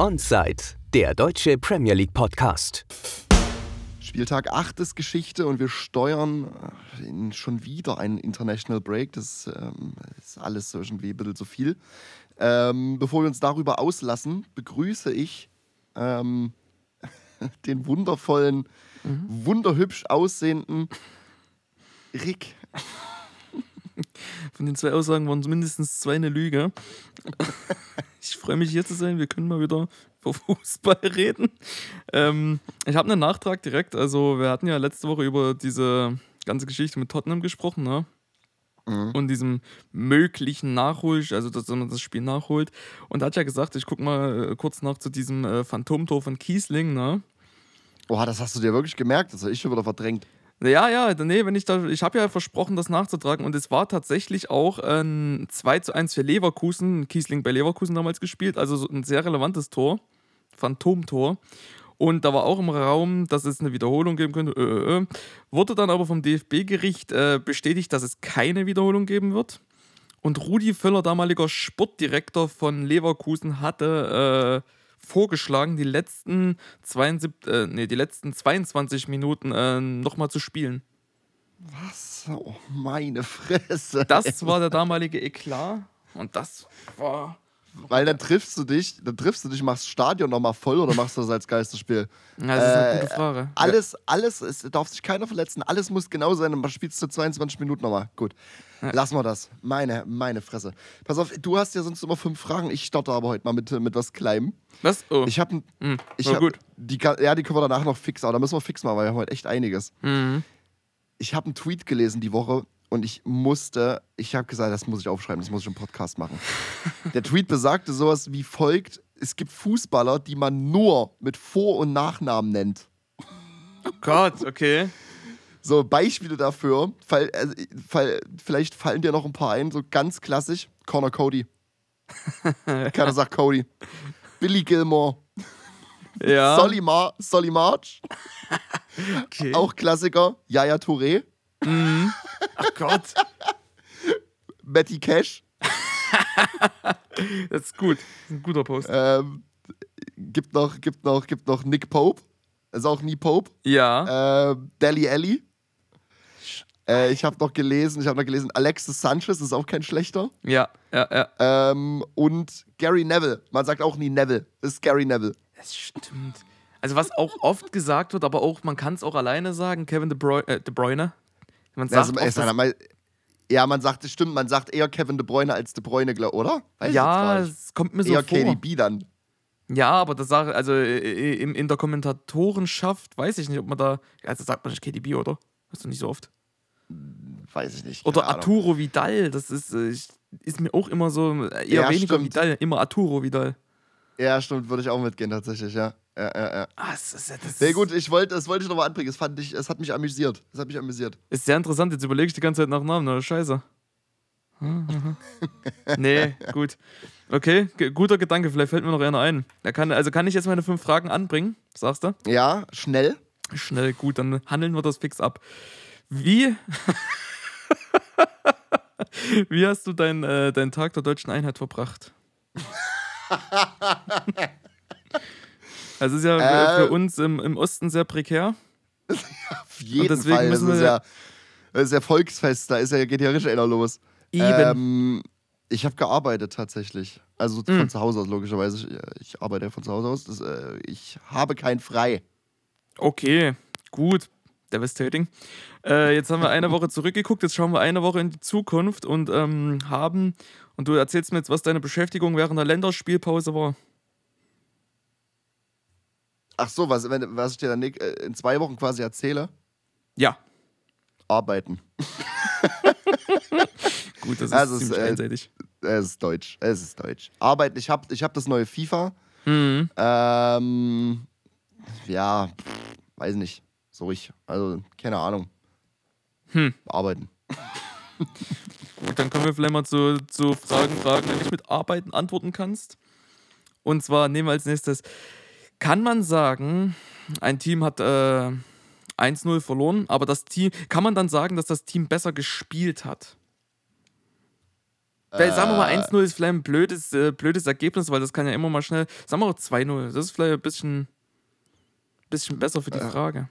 Onside, der deutsche Premier League Podcast. Spieltag 8 ist Geschichte und wir steuern in schon wieder einen International Break. Das ähm, ist alles irgendwie ein bisschen zu viel. Ähm, bevor wir uns darüber auslassen, begrüße ich ähm, den wundervollen, mhm. wunderhübsch aussehenden Rick. Von den zwei Aussagen waren mindestens zwei eine Lüge. Ich freue mich hier zu sein. Wir können mal wieder über Fußball reden. Ähm, ich habe einen Nachtrag direkt. Also, wir hatten ja letzte Woche über diese ganze Geschichte mit Tottenham gesprochen, ne? Mhm. Und diesem möglichen Nachhol, also dass man das Spiel nachholt. Und da hat ja gesagt, ich gucke mal äh, kurz nach zu diesem äh, Phantomtor von Kiesling, ne? Oha, das hast du dir wirklich gemerkt? Das habe ich schon wieder verdrängt. Ja, ja, nee, wenn ich da, ich habe ja versprochen, das nachzutragen und es war tatsächlich auch ein 2 zu 1 für Leverkusen, Kiesling bei Leverkusen damals gespielt, also ein sehr relevantes Tor, Phantomtor. Und da war auch im Raum, dass es eine Wiederholung geben könnte. Äh, äh, äh. Wurde dann aber vom DFB-Gericht äh, bestätigt, dass es keine Wiederholung geben wird. Und Rudi Völler, damaliger Sportdirektor von Leverkusen, hatte äh, vorgeschlagen, die letzten, 72, äh, nee, die letzten 22 Minuten äh, nochmal zu spielen. Was? Oh, meine Fresse. Das war der damalige Eklat und das war. Weil dann triffst du dich, dann triffst du dich, machst das Stadion nochmal voll oder machst du das als Geisterspiel? Ja, das ist eine gute Frage. Alles, alles, es darf sich keiner verletzen, alles muss genau sein und man spielt es zu 22 Minuten nochmal. Gut. Ja. Lassen wir das. Meine, meine Fresse. Pass auf, du hast ja sonst immer fünf Fragen. Ich stotter aber heute mal mit, mit was Kleinem. Was? Oh. Ich habe mhm. ich hab, gut. Die, ja, die können wir danach noch fix, aber da müssen wir fix machen, weil wir haben heute echt einiges. Mhm. Ich habe einen Tweet gelesen die Woche und ich musste, ich habe gesagt, das muss ich aufschreiben, das muss ich im Podcast machen. Der Tweet besagte sowas wie folgt: Es gibt Fußballer, die man nur mit Vor- und Nachnamen nennt. Oh Gott, okay. So, Beispiele dafür, fall, also, fall, vielleicht fallen dir noch ein paar ein, so ganz klassisch: Connor Cody. Keiner sagt Cody. Billy Gilmore. Ja. Solly, Mar Solly March. okay. Auch Klassiker. Yaya Touré. Mhm. Ach Gott. Matty Cash. das ist gut. Das ist ein guter Post. Ähm, gibt, noch, gibt, noch, gibt noch Nick Pope. Ist auch nie Pope. Ja. Ähm, Deli Alli. Äh, ich habe noch gelesen, ich habe noch gelesen, Alexis Sanchez ist auch kein schlechter. Ja, ja, ja. Ähm, und Gary Neville. Man sagt auch nie Neville. Das ist Gary Neville. Das stimmt. Also was auch oft gesagt wird, aber auch man kann es auch alleine sagen, Kevin De, Bruyne. Äh, De Bruyne. Man sagt also, oft, mal, ja, man sagt, das stimmt, man sagt eher Kevin De Bruyne als De Bruyne, oder? Weiß ja, es kommt mir so eher vor. Eher KDB dann. Ja, aber das sage also in, in der Kommentatorenschaft weiß ich nicht, ob man da, also sagt man nicht KDB, oder? Hast du nicht so oft? weiß ich nicht. Oder Arturo Vidal, das ist, äh, ist mir auch immer so, äh, eher ja, weniger stimmt. Vidal, immer Arturo Vidal. Ja, stimmt, würde ich auch mitgehen tatsächlich, ja. Ja, ja, ja. Ah, das ist, das Sehr gut, ich wollte, das wollte ich nochmal anbringen. Es, fand ich, es hat mich amüsiert. Es hat mich amüsiert. Ist sehr interessant, jetzt überlege ich die ganze Zeit nach Namen, oder Scheiße. nee, gut. Okay, guter Gedanke, vielleicht fällt mir noch einer ein. Kann, also kann ich jetzt meine fünf Fragen anbringen, sagst du? Ja, schnell. Schnell, gut, dann handeln wir das fix ab. Wie. Wie hast du deinen äh, dein Tag der deutschen Einheit verbracht? Es ist ja äh, für uns im, im Osten sehr prekär. Auf jeden Und deswegen Fall. Müssen das, ist ja, das ist ja Volksfest, da ist ja, geht ja richtig einer los. Eben. Ähm, ich habe gearbeitet tatsächlich. Also von mhm. zu Hause aus, logischerweise. Ich, ich arbeite von zu Hause aus. Das, äh, ich habe kein Frei. Okay, gut. Devastating. Äh, jetzt haben wir eine Woche zurückgeguckt, jetzt schauen wir eine Woche in die Zukunft und ähm, haben, und du erzählst mir jetzt, was deine Beschäftigung während der Länderspielpause war. Ach so, was, wenn, was ich dir dann äh, in zwei Wochen quasi erzähle? Ja. Arbeiten. Gut, das ist also ziemlich ist, äh, einseitig. Es ist deutsch, es ist deutsch. Arbeiten, ich habe ich hab das neue FIFA. Mhm. Ähm, ja, weiß nicht so ruhig. Also, keine Ahnung. Hm. Arbeiten. Gut, dann kommen wir vielleicht mal zu, zu Fragen, Fragen, wenn ich mit Arbeiten antworten kannst. Und zwar nehmen wir als nächstes, kann man sagen, ein Team hat äh, 1-0 verloren, aber das Team, kann man dann sagen, dass das Team besser gespielt hat? Weil, sagen wir mal, Äh. 1-0 ist vielleicht ein blödes, äh, blödes Ergebnis, weil das kann ja immer mal schnell. Sagen wir auch 2-0. Das ist vielleicht ein bisschen, bisschen besser für die Äh. Frage.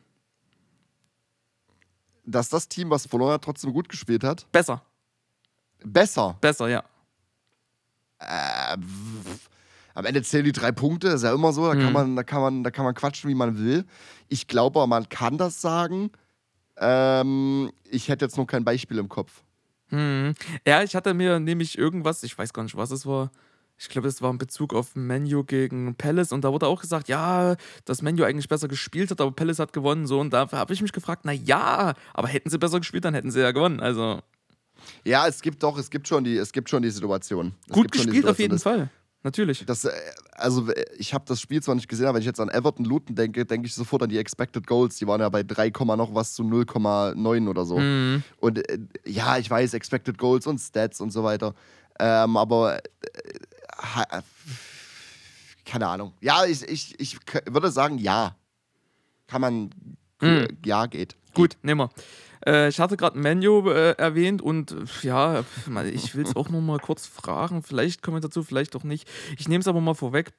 Dass das Team, was verloren hat, trotzdem gut gespielt hat. Besser. Besser. Besser, ja. Äh, am Ende zählen die drei Punkte, ist ja immer so, da kann Mhm. man, da kann man, da kann man quatschen, wie man will. Ich glaube, man kann das sagen. Ähm, ich hätte jetzt noch kein Beispiel im Kopf. Hm. Ja, ich hatte mir nämlich irgendwas, ich weiß gar nicht, was es war. Ich glaube, es war in Bezug auf Menu gegen Palace und da wurde auch gesagt, ja, dass Menu eigentlich besser gespielt hat, aber Palace hat gewonnen. So, und da habe ich mich gefragt, na ja, aber hätten sie besser gespielt, dann hätten sie ja gewonnen. Also Ja, es gibt doch, es gibt schon die, es gibt schon die Situation. Es gut gespielt auf Situation, jeden dass- Fall. Natürlich. Das, äh, also ich habe das Spiel zwar nicht gesehen, aber wenn ich jetzt an Everton Luton denke, denke ich sofort an die Expected Goals. Die waren ja bei 3, noch was zu 0,9 oder so. Mhm. Und äh, ja, ich weiß, Expected Goals und Stats und so weiter. Ähm, aber äh, keine Ahnung. Ja, ich, ich, ich würde sagen, ja. Kann man. Mhm. Ja, geht. Gut, nehmen wir. Äh, ich hatte gerade Menu äh, erwähnt und äh, ja, ich will es auch noch mal kurz fragen. Vielleicht kommen wir dazu, vielleicht auch nicht. Ich nehme es aber mal vorweg.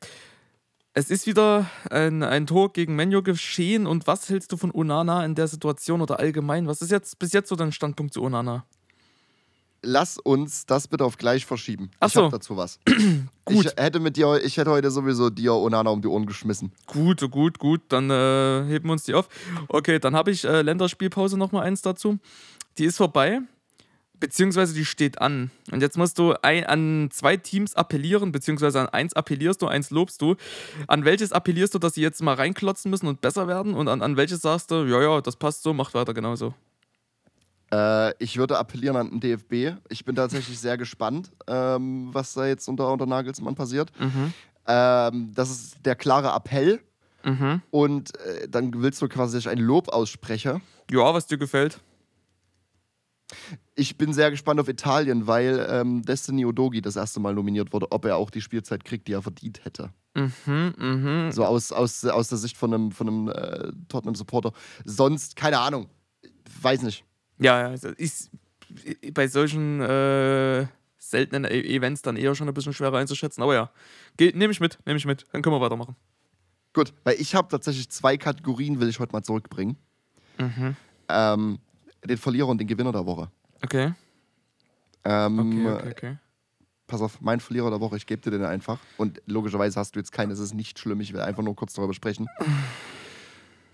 Es ist wieder ein, ein Tor gegen Menu geschehen und was hältst du von Onana in der Situation oder allgemein? Was ist jetzt bis jetzt so dein Standpunkt zu Onana? Lass uns das bitte auf gleich verschieben. Ach ich so. habe dazu was. Gut. Ich hätte mit dir, ich hätte heute sowieso dir Onana um die Ohren geschmissen. Gut, gut, gut, dann äh, heben wir uns die auf. Okay, dann habe ich äh, Länderspielpause noch mal eins dazu. Die ist vorbei, beziehungsweise die steht an. Und jetzt musst du ein, an zwei Teams appellieren, beziehungsweise an eins appellierst du, eins lobst du. An welches appellierst du, dass sie jetzt mal reinklotzen müssen und besser werden? Und an, an welches sagst du, ja, ja, das passt so, macht weiter genauso. Äh, ich würde appellieren an den DFB. Ich bin tatsächlich sehr gespannt, ähm, was da jetzt unter, unter Nagelsmann passiert. Mhm. Ähm, das ist der klare Appell. Mhm. Und äh, dann willst du quasi ein Lob ausspreche. Ja, was dir gefällt. Ich bin sehr gespannt auf Italien, weil ähm, Destiny Odogi das erste Mal nominiert wurde, ob er auch die Spielzeit kriegt, die er verdient hätte. Mhm, mhm. So aus, aus, aus der Sicht von einem, von einem äh, Tottenham-Supporter. Sonst, keine Ahnung. Weiß nicht. Ja, ja, ist bei solchen äh, seltenen E- Events dann eher schon ein bisschen schwerer einzuschätzen. Aber ja, nehme ich mit, nehme ich mit. Dann können wir weitermachen. Gut, weil ich habe tatsächlich zwei Kategorien, will ich heute mal zurückbringen. Mhm. Ähm, den Verlierer und den Gewinner der Woche. Okay. Ähm, Okay, okay, okay. Pass auf, mein Verlierer der Woche, ich gebe dir den einfach. Und logischerweise hast du jetzt keinen, es ist nicht schlimm, ich will einfach nur kurz darüber sprechen.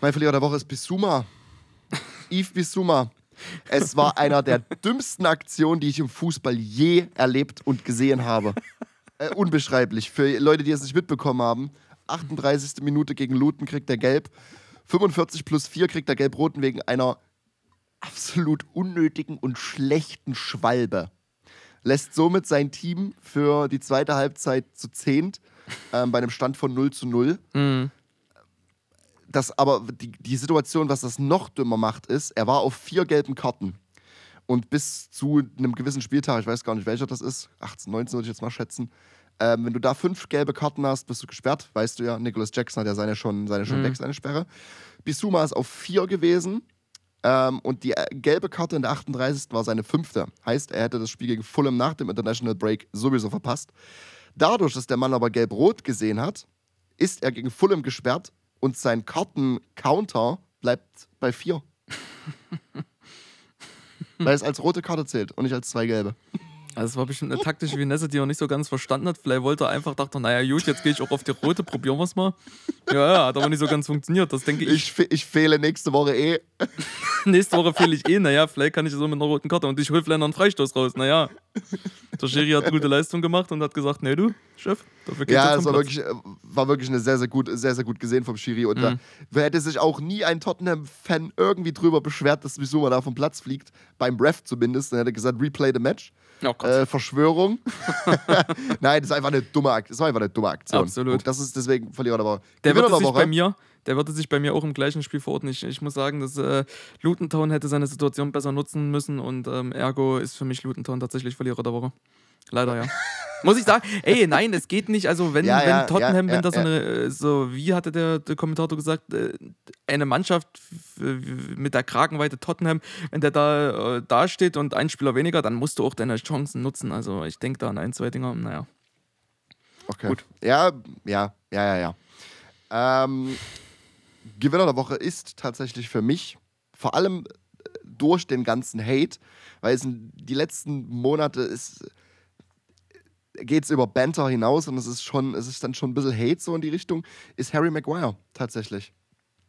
Mein Verlierer der Woche ist Bissouma. Yves Bissouma. Es war einer der dümmsten Aktionen, die ich im Fußball je erlebt und gesehen habe. Äh, unbeschreiblich. Für Leute, die es nicht mitbekommen haben, 38. Minute gegen Luton kriegt er gelb. 45 plus 4 kriegt er gelb-roten wegen einer absolut unnötigen und schlechten Schwalbe. Lässt somit sein Team für die zweite Halbzeit zu zehnt ähm, bei einem Stand von 0 zu 0. Mhm. Das aber die, die Situation, was das noch dümmer macht, ist, er war auf vier gelben Karten. Und bis zu einem gewissen Spieltag, ich weiß gar nicht welcher das ist, 18, 19 würde ich jetzt mal schätzen, ähm, wenn du da fünf gelbe Karten hast, bist du gesperrt. Weißt du ja, Nicholas Jackson hat ja seine schon, seine schon Mhm. weg, seine Sperre. Bisuma ist auf vier gewesen. Ähm, und die äh, gelbe Karte in der 38. war seine fünfte. Heißt, er hätte das Spiel gegen Fulham nach dem International Break sowieso verpasst. Dadurch, dass der Mann aber gelb-rot gesehen hat, ist er gegen Fulham gesperrt und sein Karten-Counter bleibt bei vier. Weil es als rote Karte zählt und nicht als zwei gelbe. Also es war bestimmt eine taktische Finesse, die er nicht so ganz verstanden hat. Vielleicht wollte er einfach, dachte, naja gut, jetzt gehe ich auch auf die rote, probieren wir es mal. Ja, ja, hat aber nicht so ganz funktioniert. Das denke ich. Ich, ich fehle nächste Woche eh. Nächste Woche fehle ich eh, naja, vielleicht kann ich so mit einer roten Karte und ich hole vielleicht noch einen Freistoß raus. Naja, der Schiri hat gute Leistung gemacht und hat gesagt, nee du, Chef, dafür geht's Ja, es war wirklich, äh, war wirklich eine sehr, sehr gut, sehr, sehr gut gesehen vom Schiri. Und Mhm. da hätte sich auch nie ein Tottenham-Fan irgendwie drüber beschwert, dass Bissouma da vom Platz fliegt. Beim Ref zumindest. Dann hätte er gesagt, replay the match. Oh. Äh, Verschwörung. Nein, das ist einfach eine dumme Aktion. Das war einfach eine dumme Aktion. Absolut. Und das ist deswegen Verlierer der Woche. Der würde sich Woche. bei mir, der würde sich bei mir auch im gleichen Spiel verorten. Ich, ich muss sagen, dass äh, Luton Town hätte seine Situation besser nutzen müssen und ähm, ergo ist für mich Luton Town tatsächlich Verlierer der Woche. Leider ja. Muss ich sagen, ey, nein, es geht nicht. Also, wenn, Ja, wenn ja, Tottenham, ja, wenn da so eine, so, wie hatte der, der Kommentator gesagt, äh, eine Mannschaft mit der Kragenweite Tottenham, wenn der da, äh, da steht und ein Spieler weniger, dann musst du auch deine Chancen nutzen. Also, ich denke da an ein, zwei Dinger, naja. Okay. Gut. Ja, ja, ja, ja, ja. Ähm, Gewinner der Woche ist tatsächlich für mich, vor allem durch den ganzen Hate, weil es in die letzten Monate ist, geht es über Banter hinaus und es ist schon, es ist dann schon ein bisschen Hate so in die Richtung, ist Harry Maguire tatsächlich.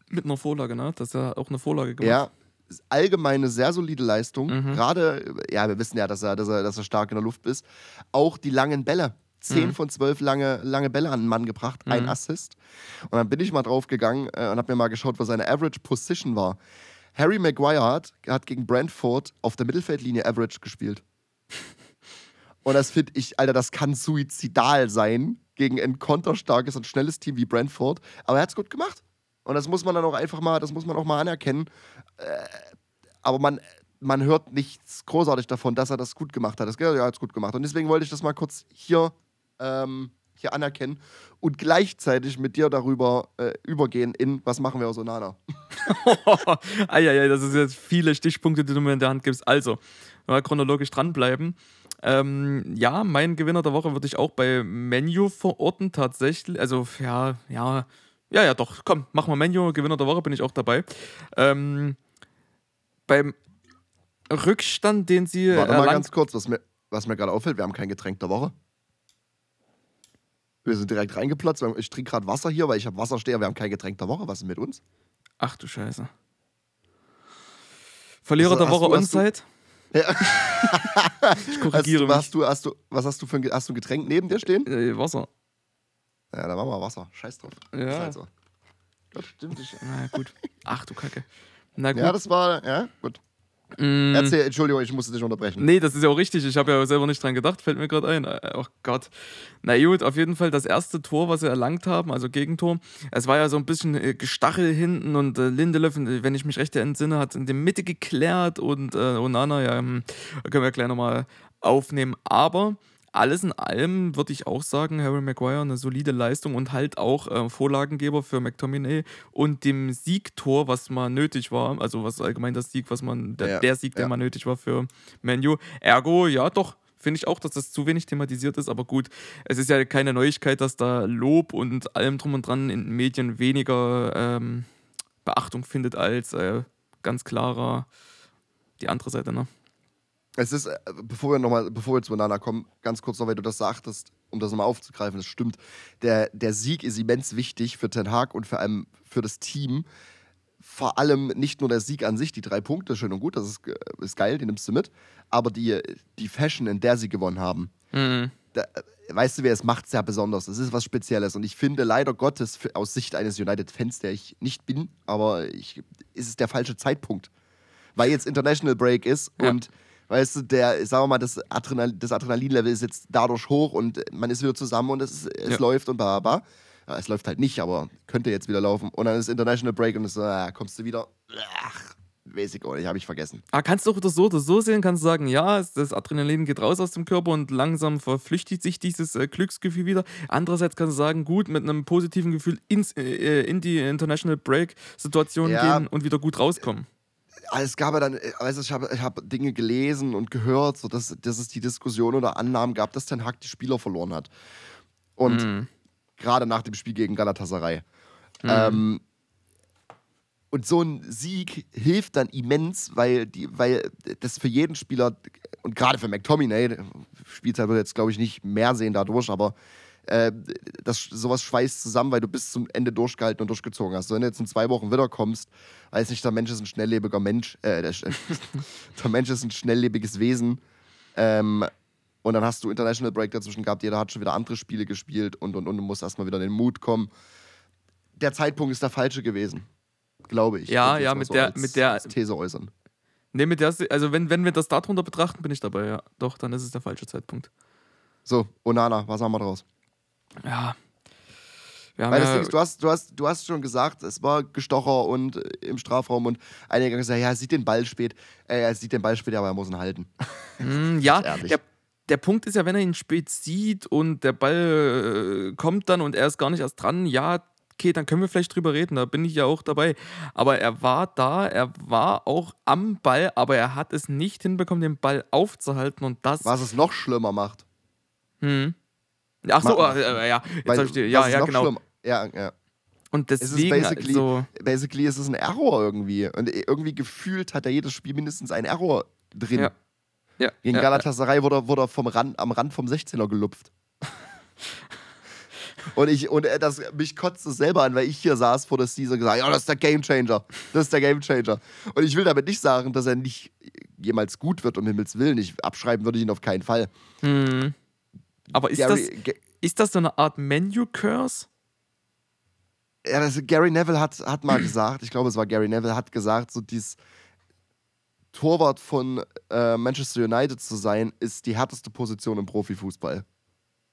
Mit einer Vorlage, ne? Das ist ja auch eine Vorlage gemacht. Ja, ist allgemein eine sehr solide Leistung. Mhm. Gerade, ja, wir wissen ja, dass er, dass, er, dass er stark in der Luft ist. Auch die langen Bälle. Zehn Mhm. von zwölf lange, lange Bälle an den Mann gebracht, ein Mhm. Assist. Und dann bin ich mal drauf gegangen äh, und habe mir mal geschaut, was seine Average Position war. Harry Maguire hat, hat gegen Brentford auf der Mittelfeldlinie Average gespielt. Und das finde ich, Alter, das kann suizidal sein gegen ein konterstarkes und schnelles Team wie Brentford. Aber er hat es gut gemacht. Und das muss man dann auch einfach mal, das muss man auch mal anerkennen. Äh, aber man, man hört nichts großartig davon, dass er das gut gemacht hat. Das, ja, hat es gut gemacht. Und deswegen wollte ich das mal kurz hier, ähm, hier anerkennen und gleichzeitig mit dir darüber äh, übergehen in, was machen wir aus Onana? Eieiei, das ist jetzt viele Stichpunkte, die du mir in der Hand gibst. Also, chronologisch dranbleiben. Ähm, ja, mein Gewinner der Woche würde ich auch bei Menu verorten, tatsächlich. Also, ja, ja, ja, ja, doch. Komm, mach mal Menu, Gewinner der Woche bin ich auch dabei. Ähm, beim Rückstand, den sie Warte mal ganz kurz, was mir, was mir gerade auffällt, wir haben kein Getränk der Woche. Wir sind direkt reingeplatzt. Ich trinke gerade Wasser hier, weil ich habe Wasser stehen, aber wir haben kein Getränk der Woche. Was ist mit uns? Ach du Scheiße. Verlierer du- der Woche Onside. Ja. Ich Hast korrigiere du, hast du, hast du, was hast du für ein, hast du ein Getränk neben dir stehen? mich. Äh, Wasser. Ja, da machen wir Wasser. Scheiß drauf. Ja. Ist halt so. Stimmt. Ich, na gut. Ach du Kacke. Na gut. Ja, das war, ja, gut. Mm. Erzähl, Entschuldigung, ich musste dich unterbrechen. Nee, das ist ja auch richtig. Ich habe ja selber nicht dran gedacht, fällt mir gerade ein. Äh, Oh Gott. Na gut, auf jeden Fall das erste Tor, was sie erlangt haben, also Gegentor. Es war ja so ein bisschen äh, Gestachel hinten und äh, Lindelöf, wenn ich mich recht entsinne, hat in der Mitte geklärt und äh, Onana, ja, hm, können wir gleich nochmal aufnehmen. Aber alles in allem würde ich auch sagen, Harry Maguire eine solide Leistung und halt auch äh, Vorlagengeber für McTominay und dem Siegtor, was mal nötig war, also was allgemein das Sieg, was man, der, Ja, der Sieg, der ja. mal nötig war für Menu. Ergo, ja doch, finde ich auch, dass das zu wenig thematisiert ist, aber gut, es ist ja keine Neuigkeit, dass da Lob und allem drum und dran in den Medien weniger ähm, Beachtung findet als äh, ganz klarer die andere Seite, ne? Es ist, äh, bevor wir nochmal, bevor wir zu Banana kommen, ganz kurz noch, weil du das sagtest, um das nochmal aufzugreifen, das stimmt. Der, der Sieg ist immens wichtig für Ten Hag und vor allem für das Team. Vor allem nicht nur der Sieg an sich, die drei Punkte, schön und gut, das ist, äh, ist geil, die nimmst du mit, aber die, die Fashion, in der sie gewonnen haben. Mhm. Da, äh, weißt du, wer es macht sehr besonders. Es ist was Spezielles. Und ich finde leider Gottes, aus Sicht eines United-Fans, der ich nicht bin, aber ich, ist es der falsche Zeitpunkt. Weil jetzt International Break ist Ja. und weißt du, der, sagen wir mal, das, Adrenal, das Adrenalinlevel ist jetzt dadurch hoch und man ist wieder zusammen und es, es Ja. läuft und bla bla. Ja, es läuft halt nicht, aber könnte jetzt wieder laufen. Und dann ist International Break und es so, ah, kommst du wieder. Ach, weiß ich auch nicht, habe ich vergessen. Ah, kannst du auch das so oder so sehen, kannst sagen, ja, das Adrenalin geht raus aus dem Körper und langsam verflüchtigt sich dieses äh, Glücksgefühl wieder. Andererseits kannst du sagen, gut, mit einem positiven Gefühl ins, äh, in die International Break-Situation Ja. gehen und wieder gut rauskommen. Ah, es gab ja dann, du, ich habe ich hab Dinge gelesen und gehört, so dass, dass es die Diskussion oder Annahmen gab, dass Ten Hag die Spieler verloren hat. Und Mhm. gerade nach dem Spiel gegen Galatasaray. Mhm. Ähm, und so ein Sieg hilft dann immens, weil, die, weil das für jeden Spieler und gerade für McTominay, Spielzeit wird jetzt glaube ich nicht mehr sehen dadurch, aber äh, das, sowas schweißt zusammen, weil du bis zum Ende durchgehalten und durchgezogen hast. Wenn du jetzt in zwei Wochen wiederkommst, weiß nicht, der Mensch ist ein schnelllebiger Mensch, äh, der, der Mensch ist ein schnelllebiges Wesen. Ähm, und dann hast du International Break dazwischen gehabt, jeder hat schon wieder andere Spiele gespielt und und und du musst erstmal wieder in den Mut kommen. Der Zeitpunkt ist der falsche gewesen, glaube ich. Ja, ja, mit der- als, mit der- These äußern. Nee, mit der, also wenn, wenn wir das darunter betrachten, bin ich dabei, ja. Doch, dann ist es der falsche Zeitpunkt. So, Onana, was haben wir draus? Ja. Weil das ja, Ding ist, du hast, du, hast, du hast schon gesagt, es war Gestocher und im Strafraum und einige haben gesagt, ja, er sieht den Ball spät. Äh, er sieht den Ball spät, aber er muss ihn halten. Mm, ja, der, der Punkt ist ja, wenn er ihn spät sieht und der Ball äh, kommt dann und er ist gar nicht erst dran, ja, okay, dann können wir vielleicht drüber reden, da bin ich ja auch dabei. Aber er war da, er war auch am Ball, aber er hat es nicht hinbekommen, den Ball aufzuhalten und das. Was es noch schlimmer macht. Hm. Ach so, Ma- äh, ja, jetzt Weil, ich ja, ja, noch genau. schlimmer- Ja, ja. Und Es ist deswegen, basically, also, basically ist es ein Error irgendwie. Und irgendwie gefühlt hat ja jedes Spiel mindestens einen Error drin. Ja. ja, Gegen ja, Galatasaray wurde, er- wurde er vom Rand, am Rand vom 16er gelupft. und ich, und äh, das, mich kotzt es selber an, weil ich hier saß vor der Season und gesagt ja, das ist der Gamechanger. Das ist der Gamechanger. Und ich will damit nicht sagen, dass er nicht jemals gut wird, um Himmels Willen. Ich abschreiben würde ich ihn auf keinen Fall. Hm. Aber ist, Gary, das, ist das so eine Art Menu-Curse? ja, das, Gary Neville hat, hat mal gesagt, ich glaube, es war Gary Neville, hat gesagt, so dieses Torwart von äh, Manchester United zu sein, ist die härteste Position im Profifußball.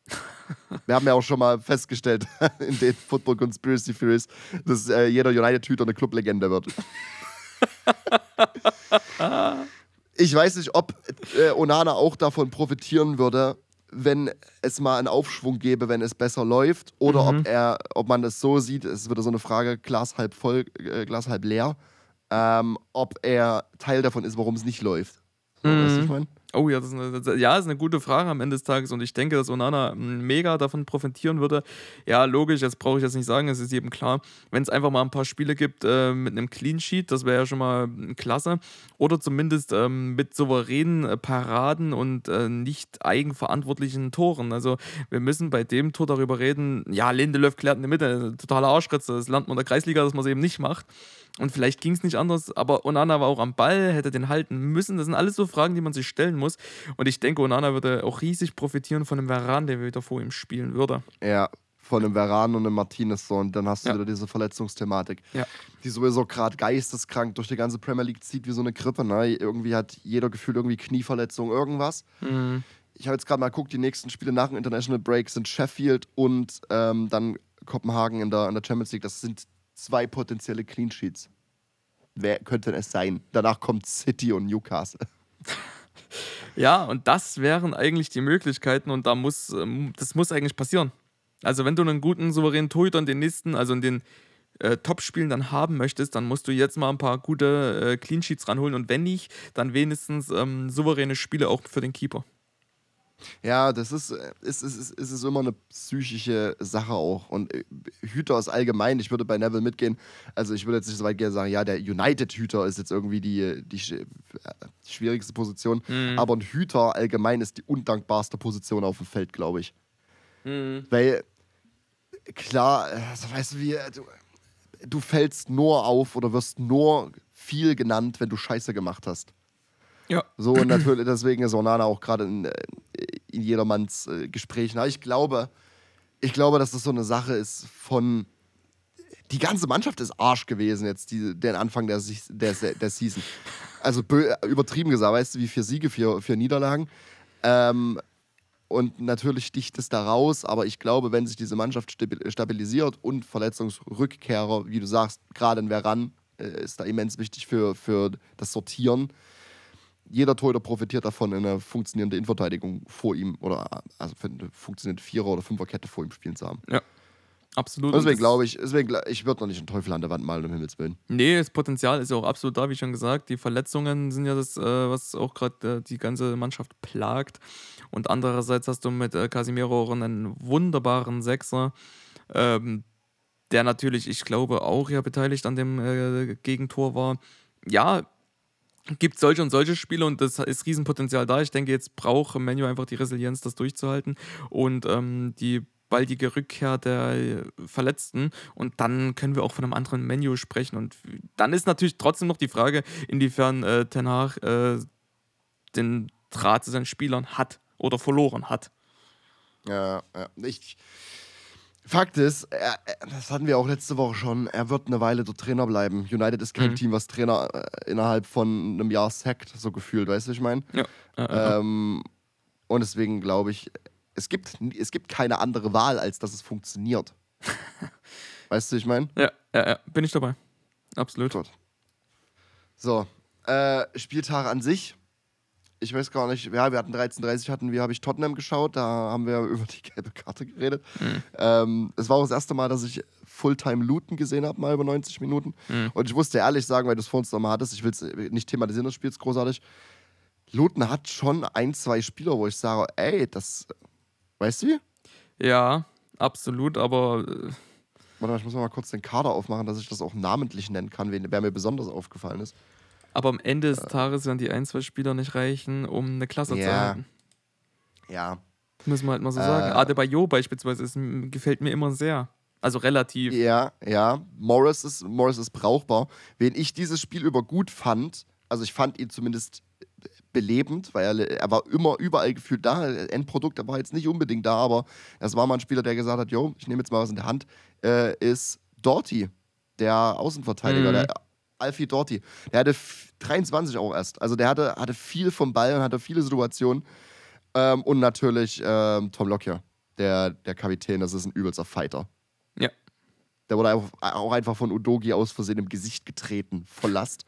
Wir haben ja auch schon mal festgestellt in den Football Conspiracy Theories, dass äh, jeder United-Hüter eine Clublegende wird. ich weiß nicht, ob äh, Onana auch davon profitieren würde, wenn es mal einen Aufschwung gäbe, wenn es besser läuft, oder Mhm. ob er, ob man das so sieht, es ist wieder so eine Frage, Glas halb voll, äh, Glas halb leer, ähm, ob er Teil davon ist, warum es nicht läuft. So, weißt du, was ich meine? Oh ja, das ist, eine, das, ja, ist eine gute Frage am Ende des Tages und ich denke, dass Onana mega davon profitieren würde. Ja, logisch, jetzt brauche ich jetzt nicht sagen, es ist jedem klar, wenn es einfach mal ein paar Spiele gibt äh, mit einem Clean Sheet, das wäre ja schon mal mm, klasse. Oder zumindest ähm, mit souveränen äh, Paraden und äh, nicht eigenverantwortlichen Toren. Also wir müssen bei dem Tor darüber reden, ja, Lindelöf klärt in der Mitte, totaler Arschritze, das lernt man in der Kreisliga, dass man es eben nicht macht. Und vielleicht ging es nicht anders, aber Onana war auch am Ball, hätte den halten müssen. Das sind alles so Fragen, die man sich stellen muss. Und ich denke, Onana würde auch riesig profitieren von dem Veran, der wieder vor ihm spielen würde. Ja, von einem Veran und einem Martinez so. Und dann hast du Ja. wieder diese Verletzungsthematik, Ja. die sowieso gerade geisteskrank durch die ganze Premier League zieht wie so eine Grippe. Ne? Irgendwie hat jeder Gefühl irgendwie Knieverletzung, irgendwas. Mhm. Ich habe jetzt gerade mal geguckt, die nächsten Spiele nach dem International Break sind Sheffield und ähm, dann Kopenhagen in der, in der Champions League. Das sind zwei potenzielle Clean Sheets. Wer könnte es sein? Danach kommt City und Newcastle. Ja, und das wären eigentlich die Möglichkeiten und da muss, ähm, das muss eigentlich passieren. Also wenn du einen guten, souveränen Torhüter in den nächsten, also in den äh, Top-Spielen dann haben möchtest, dann musst du jetzt mal ein paar gute äh, Clean Sheets ranholen und wenn nicht, dann wenigstens ähm, souveräne Spiele auch für den Keeper. Ja, das ist, äh, ist, ist, ist, ist, immer eine psychische Sache auch. Und äh, Hüter ist allgemein, ich würde bei Neville mitgehen. Also ich würde jetzt nicht so weit gehen sagen, ja, der United-Hüter ist jetzt irgendwie die, die, äh, schwierigste Position. Mhm. Aber ein Hüter allgemein ist die undankbarste Position auf dem Feld, glaube ich. Weil, klar, also weißt du wie, du, du fällst nur auf oder wirst nur viel genannt, wenn du Scheiße gemacht hast. Ja. So, und natürlich, deswegen ist Onana auch gerade in, äh, in jedermanns äh, Gesprächen. Aber ich glaube, ich glaube, dass das so eine Sache ist von. Die ganze Mannschaft ist Arsch gewesen jetzt, die, den Anfang der, der, der Season. Also bö- übertrieben gesagt, weißt du, wie vier Siege, vier, vier Niederlagen. Ähm, und natürlich sticht es da raus, aber ich glaube, wenn sich diese Mannschaft stabi- stabilisiert und Verletzungsrückkehrer, wie du sagst, gerade in Veran, äh, ist da immens wichtig für, für das Sortieren jeder Torhüter profitiert davon, eine funktionierende Innenverteidigung vor ihm oder also eine funktionierende Vierer- oder Fünferkette vor ihm spielen zu haben. Absolut. Und deswegen glaube ich, deswegen, ich würde noch nicht einen Teufel an der Wand malen, um Himmels Willen. Nee, das Potenzial ist ja auch absolut da, wie schon gesagt. Die Verletzungen sind ja das, äh, was auch gerade äh, die ganze Mannschaft plagt. Und andererseits hast du mit äh, Casimiro auch einen wunderbaren Sechser, ähm, der natürlich, ich glaube, auch ja beteiligt an dem Gegentor war. Ja, gibt solche und solche Spiele und das ist Riesenpotenzial da. Ich denke, jetzt braucht Menu einfach die Resilienz, das durchzuhalten und ähm, die baldige Rückkehr der Verletzten und dann können wir auch von einem anderen Menu sprechen und dann ist natürlich trotzdem noch die Frage, inwiefern äh, Ten Hag äh, den Draht zu seinen Spielern hat oder verloren hat. Ja, ja. Ich, Fakt ist, er, das hatten wir auch letzte Woche schon, er wird eine Weile dort Trainer bleiben. United ist kein Mhm. Team, was Trainer äh, innerhalb von einem Jahr sackt, so gefühlt, weißt du, was ich meine? Ja. Äh, äh, Ähm, und deswegen glaube ich, es gibt, es gibt keine andere Wahl, als dass es funktioniert. weißt du, ich meine? ja, ja, ja, bin ich dabei. Absolut. Gut. So, äh, Spieltag an sich. Ich weiß gar nicht, ja, wir hatten 13.30 hatten wir, habe ich Tottenham geschaut, da haben wir über die gelbe Karte geredet. Mhm. Ähm, es war auch das erste Mal, dass ich Fulltime Looten gesehen habe, mal über 90 Minuten. Mhm. Und ich musste ehrlich sagen, weil du es vorhin nochmal hattest, ich will es nicht thematisieren, das Spiel ist großartig. Luton hat schon ein, zwei Spieler, wo ich sage, ey, das, weißt du wie? Ja, absolut, aber äh, Warte mal, ich muss mal kurz den Kader aufmachen, dass ich das auch namentlich nennen kann, wer mir besonders aufgefallen ist. Aber am Ende des Tages werden die ein, zwei Spieler nicht reichen, um eine Klasse zu Ja. halten. Ja, Muss man halt mal so Äh. sagen. Adebayo beispielsweise ist, gefällt mir immer sehr. Also relativ. Ja, ja. Morris ist, Morris ist brauchbar. Wen ich dieses Spiel über gut fand, also ich fand ihn zumindest belebend, weil er, er war immer überall gefühlt da. Endprodukt, er war jetzt nicht unbedingt da, aber es war mal ein Spieler, der gesagt hat, yo, ich nehme jetzt mal was in der Hand, äh, ist Dorty, der Außenverteidiger, Mhm. der Alfie Dorty. Der hatte f- 23 auch erst. Also der hatte, hatte viel vom Ball und hatte viele Situationen. Ähm, und natürlich ähm, Tom Lockyer, der, der Kapitän, das ist ein übelster Fighter. Ja. Der wurde auch, einfach von Udogi aus Versehen im Gesicht getreten, voll Last.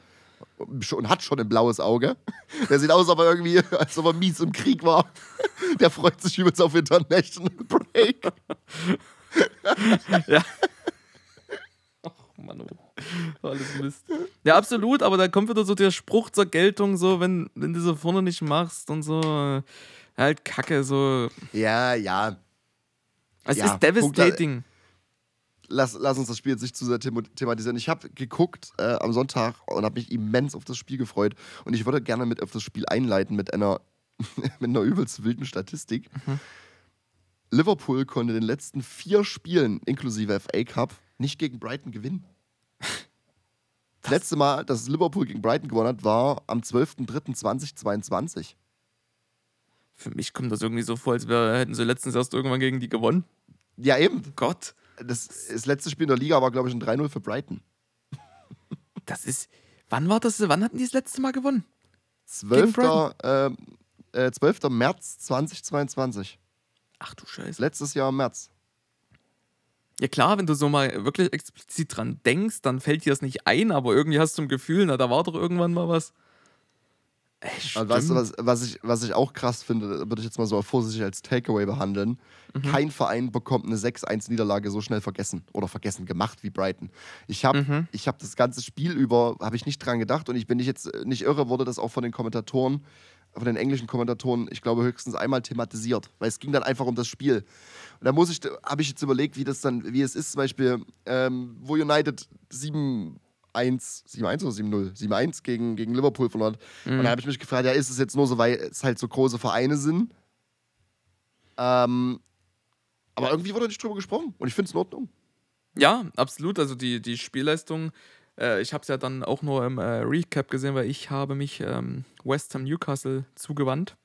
Und hat schon ein blaues Auge. Der sieht aus, aber irgendwie, als ob er mies im Krieg war. Der freut sich übelst auf International Break. Mann, oh. alles Mist. Ja, absolut, aber da kommt wieder so der Spruch zur Geltung, so, wenn, wenn du so vorne nicht machst und so. äh, Halt Kacke, so. Ja, ja. Es Ja, ist devastating. Lass, lass uns das Spiel jetzt nicht zu sehr thema- thematisieren. Ich habe geguckt äh, am Sonntag und habe mich immens auf das Spiel gefreut. Und ich würde gerne mit auf das Spiel einleiten mit einer, mit einer übelst wilden Statistik. Liverpool konnte in den letzten vier Spielen, inklusive FA Cup, nicht gegen Brighton gewinnen. Das letzte Mal, dass Liverpool gegen Brighton gewonnen hat, war am 12.03.2022. Für mich kommt das irgendwie so vor, als wär, hätten sie letztens erst irgendwann gegen die gewonnen. Ja, eben. Gott, Das, das letzte Spiel in der Liga war, glaube ich, ein 3-0 für Brighton. das ist. Wann war das? Wann hatten die das letzte Mal gewonnen? 12. Brighton? Ähm, äh, 12. März 2022. Ach du Scheiße. Letztes Jahr im März. Ja klar, wenn du so mal wirklich explizit dran denkst, dann fällt dir das nicht ein, aber irgendwie hast du ein Gefühl, na, da war doch irgendwann mal was. Ey, Und weißt du, stimmt. was, was, ich, was ich auch krass finde, würde ich jetzt mal so vorsichtig als Takeaway behandeln. Mhm. Kein Verein bekommt eine 6-1-Niederlage so schnell vergessen oder vergessen gemacht wie Brighton. Ich habe Mhm. ich hab das ganze Spiel über, habe ich nicht dran gedacht und ich bin nicht jetzt äh, nicht irre, wurde das auch von den Kommentatoren, von den englischen Kommentatoren, ich glaube höchstens einmal thematisiert, weil es ging dann einfach um das Spiel. Und da muss ich, habe ich jetzt überlegt, wie das dann, wie es ist, zum Beispiel, ähm, wo United 7 1, 7-1 oder 7-0? 7-1 gegen, gegen Liverpool verloren. hat. Und dann habe ich mich gefragt, ja, ist es jetzt nur so, weil es halt so große Vereine sind? Ähm, aber irgendwie wurde nicht drüber gesprochen und ich finde es in Ordnung. Ja, absolut. Also die, die Spielleistung, äh, ich habe es ja dann auch nur im äh, Recap gesehen, weil ich habe mich ähm, West Ham Newcastle zugewandt.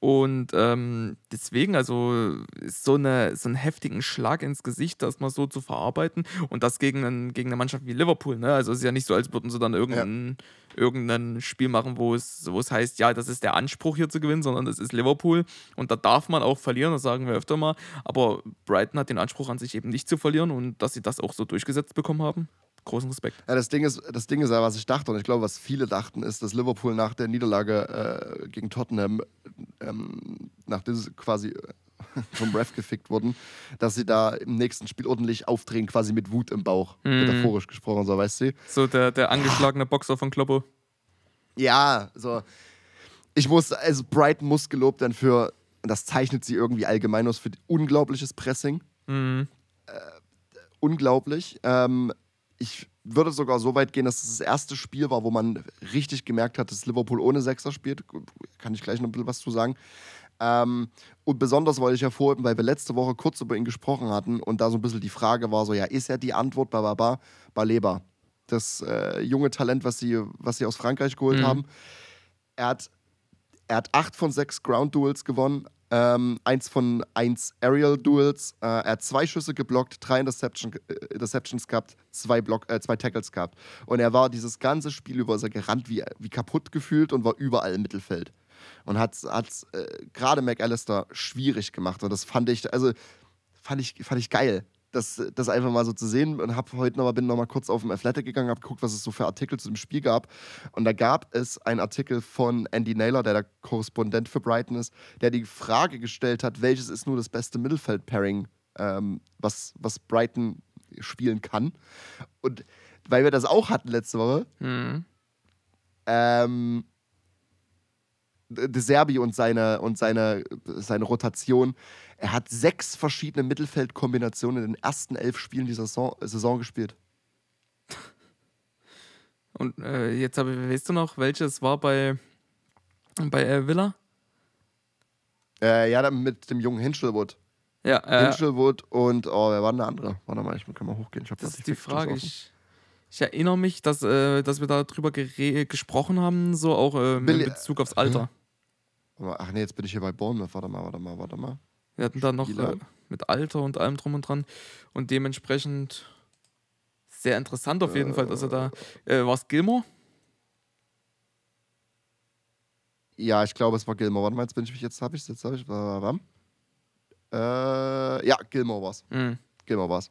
Und ähm, deswegen, also so, eine, so einen heftigen Schlag ins Gesicht, das mal so zu verarbeiten. Und das gegen, einen, gegen eine Mannschaft wie Liverpool. Ne? Also es ist ja nicht so, als würden sie dann irgendein, irgendein Spiel machen, wo es, wo es heißt, ja, das ist der Anspruch hier zu gewinnen, sondern das ist Liverpool. Und da darf man auch verlieren, das sagen wir öfter mal. Aber Brighton hat den Anspruch an sich eben nicht zu verlieren und dass sie das auch so durchgesetzt bekommen haben. Großen Respekt. Ja, das Ding ist, das Ding ist ja, was ich dachte, und ich glaube, was viele dachten, ist, dass Liverpool nach der Niederlage äh, gegen Tottenham, ähm, nachdem sie quasi äh, vom Ref gefickt wurden, dass sie da im nächsten Spiel ordentlich aufdrehen, quasi mit Wut im Bauch, Mhm. metaphorisch gesprochen, so weißt du. So der, der angeschlagene Boxer von Kloppo. Ja, so. Ich muss, also Brighton muss gelobt werden für, das zeichnet sie irgendwie allgemein aus, für unglaubliches Pressing. Mhm. unglaublich. Ähm, ich würde sogar so weit gehen, dass es das erste Spiel war, wo man richtig gemerkt hat, dass Liverpool ohne Sechser spielt. Kann ich gleich noch ein bisschen was zu sagen. Ähm, und besonders wollte ich hervorheben, weil wir letzte Woche kurz über ihn gesprochen hatten und da so ein bisschen die Frage war: so, ja, ist er die Antwort bei Baba? Baleba. Das äh, junge Talent, was sie, was sie aus Frankreich geholt Mhm. haben. Er hat, er hat acht von sechs Ground Duels gewonnen, ähm, eins von eins Aerial Duels. Äh, er hat zwei Schüsse geblockt, drei Interception, äh, Interceptions gehabt, zwei, Block, äh, zwei Tackles gehabt. Und er war dieses ganze Spiel über er gerannt wie, wie kaputt gefühlt und war überall im Mittelfeld. Und hat es äh, gerade McAllister schwierig gemacht. Und das fand ich, also fand ich, fand ich geil. Das, das einfach mal so zu sehen und habe heute noch mal, bin noch mal kurz auf dem Athletic gegangen, habe geguckt, was es so für Artikel zu dem Spiel gab. Und da gab es einen Artikel von Andy Naylor, der der Korrespondent für Brighton ist, der die Frage gestellt hat, welches ist nur das beste Mittelfeld-Pairing, ähm, was, was Brighton spielen kann. Und weil wir das auch hatten letzte Woche, Mhm. ähm, De Serbi und seine, und seine, seine Rotation. Er hat sechs verschiedene Mittelfeldkombinationen in den ersten elf Spielen dieser Saison, Saison gespielt. Und äh, jetzt habe ich, weißt du noch, welches war bei, bei äh, Villa? Äh, ja, dann mit dem jungen Hinchelwood. Ja, äh, Hinchelwood und, oh, wer war denn der andere? Warte mal, ich kann mal hochgehen. Ich hab das ist die Frage. Ich, ich erinnere mich, dass, äh, dass wir darüber gesprochen haben, so auch äh, Billy- in Bezug aufs Alter. Ach nee, jetzt bin ich hier bei Bournemouth. Warte mal, warte mal, warte mal. Wir hatten da noch äh, mit Alter und allem drum und dran. Und dementsprechend sehr interessant auf jeden Fall, dass er da. Äh, war es Gilmore? Ja, ich glaube, es war Gilmore. Warte mal, jetzt bin ich mich, jetzt habe ich es, jetzt habe ich es. Äh, ja, Gilmore war's. Mhm. Gilmore war's.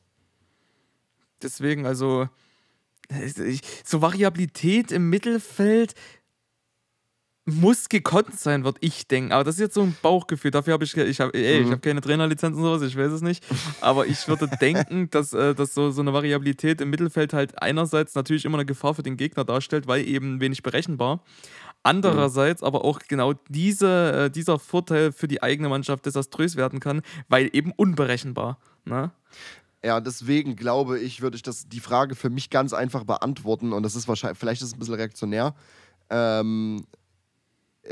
Deswegen, also. es- ich- So Variabilität im Mittelfeld muss gekonnt sein, würde ich denken. Aber das ist jetzt so ein Bauchgefühl. Dafür habe ich, ich habe, ey, ich Mhm. habe keine Trainerlizenz und sowas, ich weiß es nicht. Aber ich würde denken, dass, äh, dass so, so eine Variabilität im Mittelfeld halt einerseits natürlich immer eine Gefahr für den Gegner darstellt, weil eben wenig berechenbar. Andererseits aber auch genau diese, äh, dieser Vorteil für die eigene Mannschaft desaströs werden kann, weil eben unberechenbar. Ne? Ja, deswegen glaube ich, würde ich das, die Frage für mich ganz einfach beantworten und das ist wahrscheinlich, vielleicht ist es ein bisschen reaktionär. Ähm,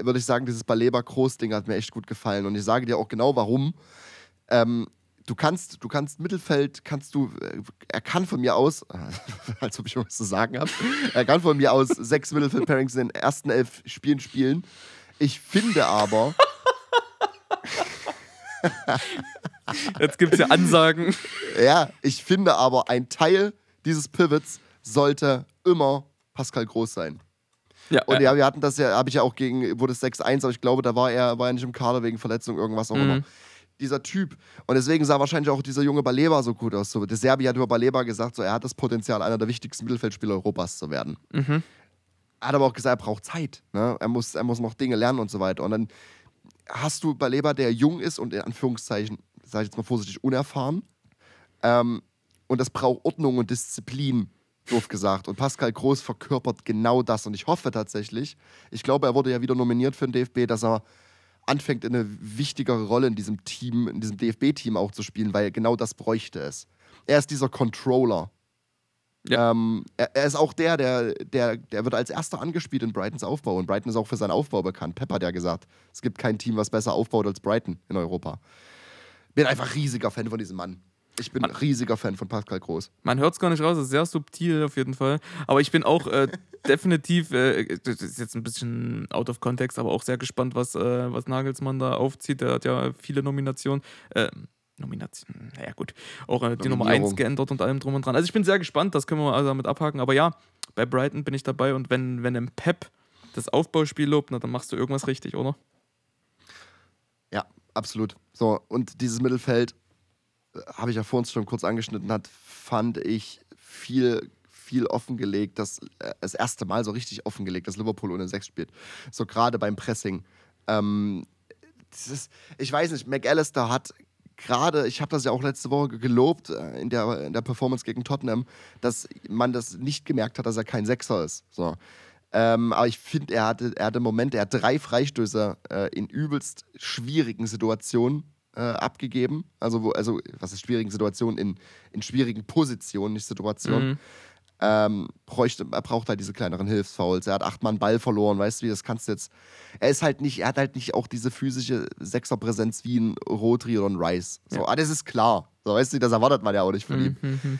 würde ich sagen, dieses Baleba-Kroos-Ding hat mir echt gut gefallen und ich sage dir auch genau warum. Ähm, du kannst, du kannst Mittelfeld, kannst du, äh, er kann von mir aus, als ob ich was zu sagen habe, er kann von mir aus sechs Mittelfeld-Pairings in den ersten elf Spielen spielen. Ich finde aber, Jetzt gibt es ja Ansagen. Ja, ich finde aber, ein Teil dieses Pivots sollte immer Pascal Groß sein. Ja, Und ja, wir hatten das ja, habe ich ja auch gegen, wurde es 6-1, aber ich glaube, da war er, war er nicht im Kader wegen Verletzung, irgendwas auch Mhm. immer. Dieser Typ. Und deswegen sah wahrscheinlich auch dieser junge Baleba so gut aus. So, der Serbi hat über Baleba gesagt, so, er hat das Potenzial, einer der wichtigsten Mittelfeldspieler Europas zu werden. Mhm. Er hat aber auch gesagt, er braucht Zeit. Ne? Er, muss, er muss noch Dinge lernen und so weiter. Und dann hast du Baleba, der jung ist und in Anführungszeichen, sage ich jetzt mal vorsichtig, unerfahren. Ähm, und das braucht Ordnung und Disziplin, doof gesagt. Und Pascal Groß verkörpert genau das. Und ich hoffe tatsächlich, ich glaube, er wurde ja wieder nominiert für den DFB, dass er anfängt, eine wichtigere Rolle in diesem Team, in diesem DFB-Team auch zu spielen, weil genau das bräuchte es. Er ist dieser Controller. Ja. Ähm, er, er ist auch der, der, der, der wird als erster angespielt in Brightons Aufbau. Und Brighton ist auch für seinen Aufbau bekannt. Pep hat ja gesagt, es gibt kein Team, was besser aufbaut als Brighton in Europa. Bin einfach riesiger Fan von diesem Mann. Ich bin riesiger Fan von Pascal Groß. Man hört es gar nicht raus, ist sehr subtil auf jeden Fall. Aber ich bin auch äh, definitiv, äh, das ist jetzt ein bisschen out of context, aber auch sehr gespannt, was, äh, was Nagelsmann da aufzieht. Der hat ja viele Nominationen. Äh, Nomination, naja gut, auch äh, die Nummer Nominierung. 1 geändert und allem drum und dran. Also ich bin sehr gespannt, das können wir also damit abhaken. Aber ja, bei Brighton bin ich dabei und wenn, wenn im Pep das Aufbauspiel lobt, na, dann machst du irgendwas richtig, oder? Ja, absolut. So, und dieses Mittelfeld, habe ich ja vorhin schon kurz angeschnitten, hat, fand ich viel, viel offengelegt, das, äh, das erste Mal so richtig offengelegt, dass Liverpool ohne Sechs spielt. So gerade beim Pressing. Ähm, ist, ich weiß nicht, McAllister hat gerade, ich habe das ja auch letzte Woche gelobt äh, in der, in der Performance gegen Tottenham, dass man das nicht gemerkt hat, dass er kein Sechser ist. So. Ähm, aber ich finde, er hatte, er hatte Momente, er hat drei Freistöße äh, in übelst schwierigen Situationen äh, abgegeben. Also, wo, also, was ist schwierigen Situationen? In, in schwierigen Positionen, nicht Situationen. Mhm. Ähm, bräuchte, er braucht halt diese kleineren Hilfsfouls. Er hat achtmal einen Ball verloren, weißt du, wie das kannst du jetzt. Er ist halt nicht, er hat halt nicht auch diese physische Sechserpräsenz wie ein Rotri oder ein Rice. So, Ja. ah, das ist klar. So, weißt du, das erwartet man ja auch nicht von ihm. Mhm, mhm.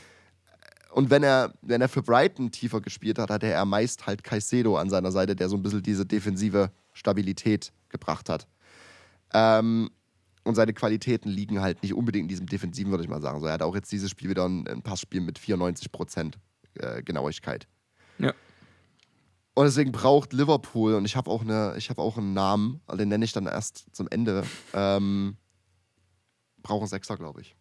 Und wenn er, wenn er für Brighton tiefer gespielt hat, hatte er meist halt Caicedo an seiner Seite, der so ein bisschen diese defensive Stabilität gebracht hat. Ähm, und seine Qualitäten liegen halt nicht unbedingt in diesem Defensiven, würde ich mal sagen. So, er hat auch jetzt dieses Spiel wieder ein, ein Passspiel mit 94% äh, Genauigkeit. Ja. Und deswegen braucht Liverpool, und ich habe auch, eine, ich hab auch einen Namen, den nenne ich dann erst zum Ende, ähm, brauchen Sechser, glaube ich.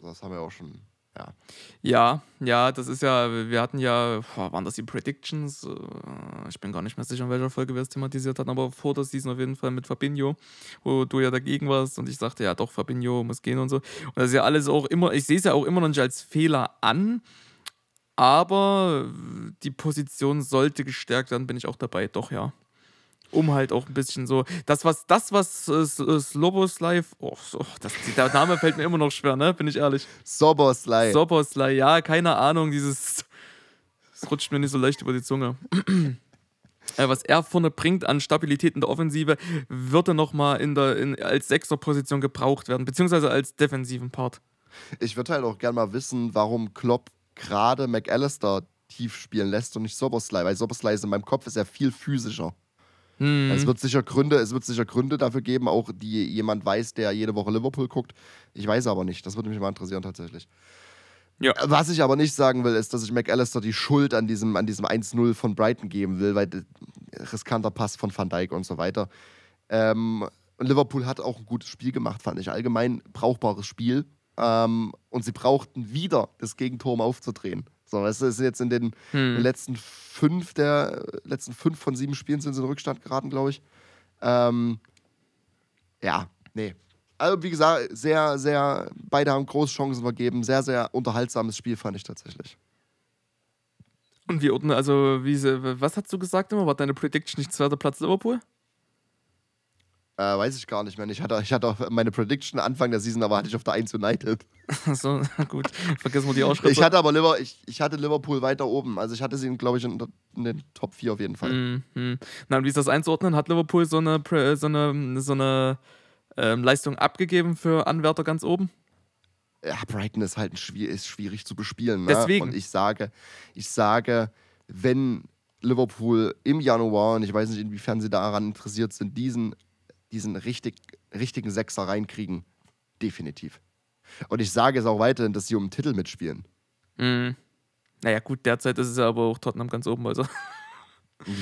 Das haben wir auch schon, ja. Ja, ja, das ist ja, wir hatten ja, waren das die Predictions? Äh, Ich bin gar nicht mehr sicher, in welcher Folge wir es thematisiert hatten, aber vor der Season auf jeden Fall mit Fabinho, wo du ja dagegen warst und ich sagte, ja doch, Fabinho muss gehen und so. Und das ist ja alles auch immer, ich sehe es ja auch immer noch nicht als Fehler an, aber die Position sollte gestärkt werden, bin ich auch dabei, doch, ja. Um halt auch ein bisschen so, das was, das was äh, äh, Slobos Live, oh, so, das, der Name fällt mir immer noch schwer, ne, bin ich ehrlich. Soboslai. Soboslai, ja, keine Ahnung, dieses. Das rutscht mir nicht so leicht über die Zunge. Äh, Was er vorne bringt an Stabilität in der Offensive, würde nochmal in der, in, als Sechser-Position gebraucht werden, beziehungsweise als defensiven Part. Ich würde halt auch gerne mal wissen, warum Klopp gerade McAllister tief spielen lässt und nicht Soboslai, weil Soboslai ist in meinem Kopf ist er viel physischer. Hm. Es wird sicher Gründe, es wird sicher Gründe dafür geben, auch die jemand weiß, der jede Woche Liverpool guckt. Ich weiß aber nicht. Das würde mich mal interessieren tatsächlich. Ja. Was ich aber nicht sagen will, ist, dass ich McAllister die Schuld an diesem, an diesem 1-0 von Brighton geben will, weil riskanter Pass von Van Dijk und so weiter. Ähm, Liverpool hat auch ein gutes Spiel gemacht, fand ich. Allgemein brauchbares Spiel. Ähm, und sie brauchten wieder das Gegentor, um aufzudrehen. So, weißt du, ist jetzt in den, Hm. letzten fünf der letzten fünf von sieben Spielen sind sie in Rückstand geraten, glaube ich. Ähm, ja, nee. Also wie gesagt, sehr, sehr, beide haben große Chancen vergeben. Sehr, sehr unterhaltsames Spiel fand ich tatsächlich. Und wie also, wie was hast du gesagt immer? War deine Prediction nicht zweiter Platz Liverpool? Äh, weiß ich gar nicht mehr. Ich hatte, ich hatte auch meine Prediction Anfang der Season, aber hatte ich auf der 1 United. Achso, gut. Vergessen wir die Ausschrift. Ich hatte aber Liver, ich, ich hatte Liverpool weiter oben. Also ich hatte sie, glaube ich, in, in den Top 4 auf jeden Fall. Mhm. Na, und wie ist das einzuordnen? Hat Liverpool so eine, so eine, so eine ähm, Leistung abgegeben für Anwärter ganz oben? ja, Brighton ist halt ein schwier ist schwierig zu bespielen. Ne? Deswegen. Und ich sage, ich sage, wenn Liverpool im Januar, und ich weiß nicht, inwiefern sie daran interessiert sind, diesen, diesen richtig, richtigen Sechser reinkriegen, definitiv. Und ich sage es auch weiterhin, dass sie um den Titel mitspielen. Mhm. Naja, gut, derzeit ist es ja aber auch Tottenham ganz oben. Also.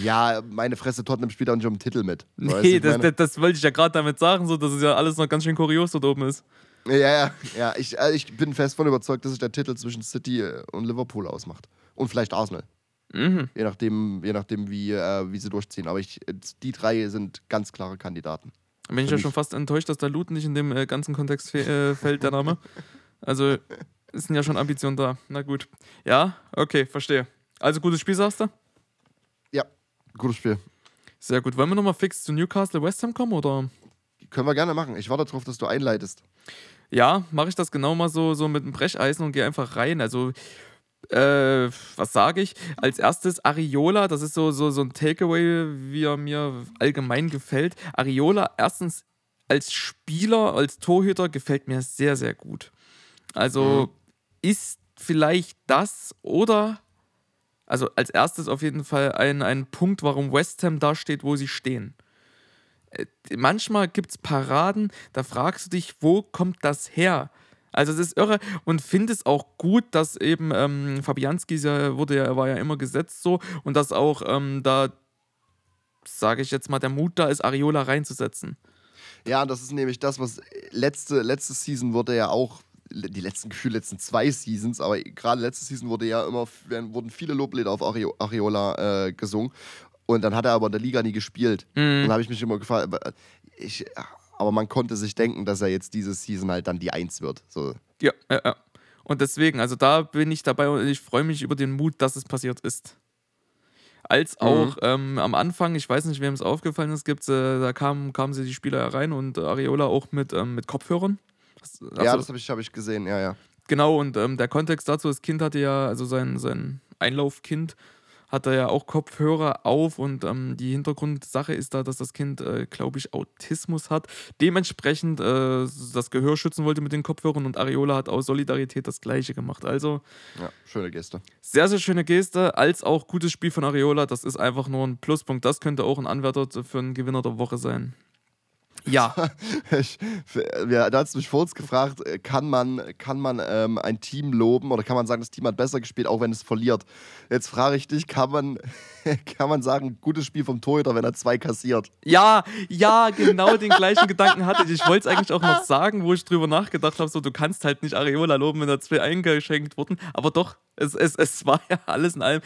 Ja, meine Fresse, Tottenham spielt auch nicht um den Titel mit. Weißt Nee, das, das, das wollte ich ja gerade damit sagen, so, dass es ja alles noch ganz schön kurios dort oben ist. Ja, ja, ja. Ich, äh, ich bin fest von überzeugt, dass sich der Titel zwischen City äh, und Liverpool ausmacht. Und vielleicht Arsenal. Mhm. Je nachdem, je nachdem wie, äh, wie sie durchziehen. Aber ich, die drei sind ganz klare Kandidaten. Bin ich ja schon fast enttäuscht, dass der Loot nicht in dem äh, ganzen Kontext äh, fällt, der Name. Also, es sind ja schon Ambitionen da. Na gut. Ja, okay, verstehe. Also, gutes Spiel, sagst du? Ja, gutes Spiel. Sehr gut. Wollen wir nochmal fix zu Newcastle West Ham kommen, oder? Können wir gerne machen. Ich warte darauf, dass du einleitest. Ja, mache ich das genau mal so, so mit dem Brecheisen und gehe einfach rein. Also, äh, was sage ich? Als erstes Ariola, das ist so, so, so ein Takeaway, wie er mir allgemein gefällt. Ariola, erstens als Spieler, als Torhüter gefällt mir sehr, sehr gut. Also ist vielleicht das oder, also als erstes auf jeden Fall ein, ein Punkt, warum West Ham da steht, wo sie stehen Äh, manchmal gibt es Paraden, da fragst du dich, wo kommt das her? Also es ist irre und finde es auch gut, dass eben ähm, Fabianski wurde ja, war ja immer gesetzt so und dass auch ähm, da, sage ich jetzt mal, der Mut da ist, Ariola reinzusetzen. Ja, das ist nämlich das, was letzte, letzte Season wurde ja auch, die letzten Gefühl, letzten zwei Seasons, aber gerade letzte Season wurde ja immer, wurden viele Loblieder auf Ario, Ariola äh, gesungen. Und dann hat er aber in der Liga nie gespielt. Und da habe ich mich immer gefragt, ich, aber man konnte sich denken, dass er jetzt diese Season halt dann die Eins wird. So. Ja, ja, ja. Und deswegen, also da bin ich dabei und ich freue mich über den Mut, dass es passiert ist. Als auch ähm, am Anfang, ich weiß nicht, wem es aufgefallen ist, gibt's, äh, da kamen, kamen sie die Spieler herein und äh, Ariola auch mit, ähm, mit Kopfhörern. Hast- hast ja, das habe ich, hab ich gesehen, ja, ja. Genau, und ähm, der Kontext dazu, das Kind hatte ja, also sein, sein Einlaufkind, hatte ja auch Kopfhörer auf und ähm, die Hintergrundsache ist da, dass das Kind, äh, glaube ich, Autismus hat. Dementsprechend äh, das Gehör schützen wollte mit den Kopfhörern und Ariola hat aus Solidarität das Gleiche gemacht. Also Ja, schöne Geste. sehr, sehr schöne Geste, als auch gutes Spiel von Ariola. Das ist einfach nur ein Pluspunkt. Das könnte auch ein Anwärter für einen Gewinner der Woche sein. Ja. Ich, ja, da hast du mich vor uns gefragt, äh, kann man, kann man ähm, ein Team loben oder kann man sagen, das Team hat besser gespielt, auch wenn es verliert? Jetzt frage ich dich, kann man, kann man sagen, gutes Spiel vom Torhüter, wenn er zwei kassiert? Ja, ja, genau den gleichen Gedanken hatte ich. Ich wollte es eigentlich auch noch sagen, wo ich drüber nachgedacht habe, so du kannst halt nicht Areola loben, wenn da zwei eingeschenkt wurden, aber doch, es, es, es war ja alles in allem,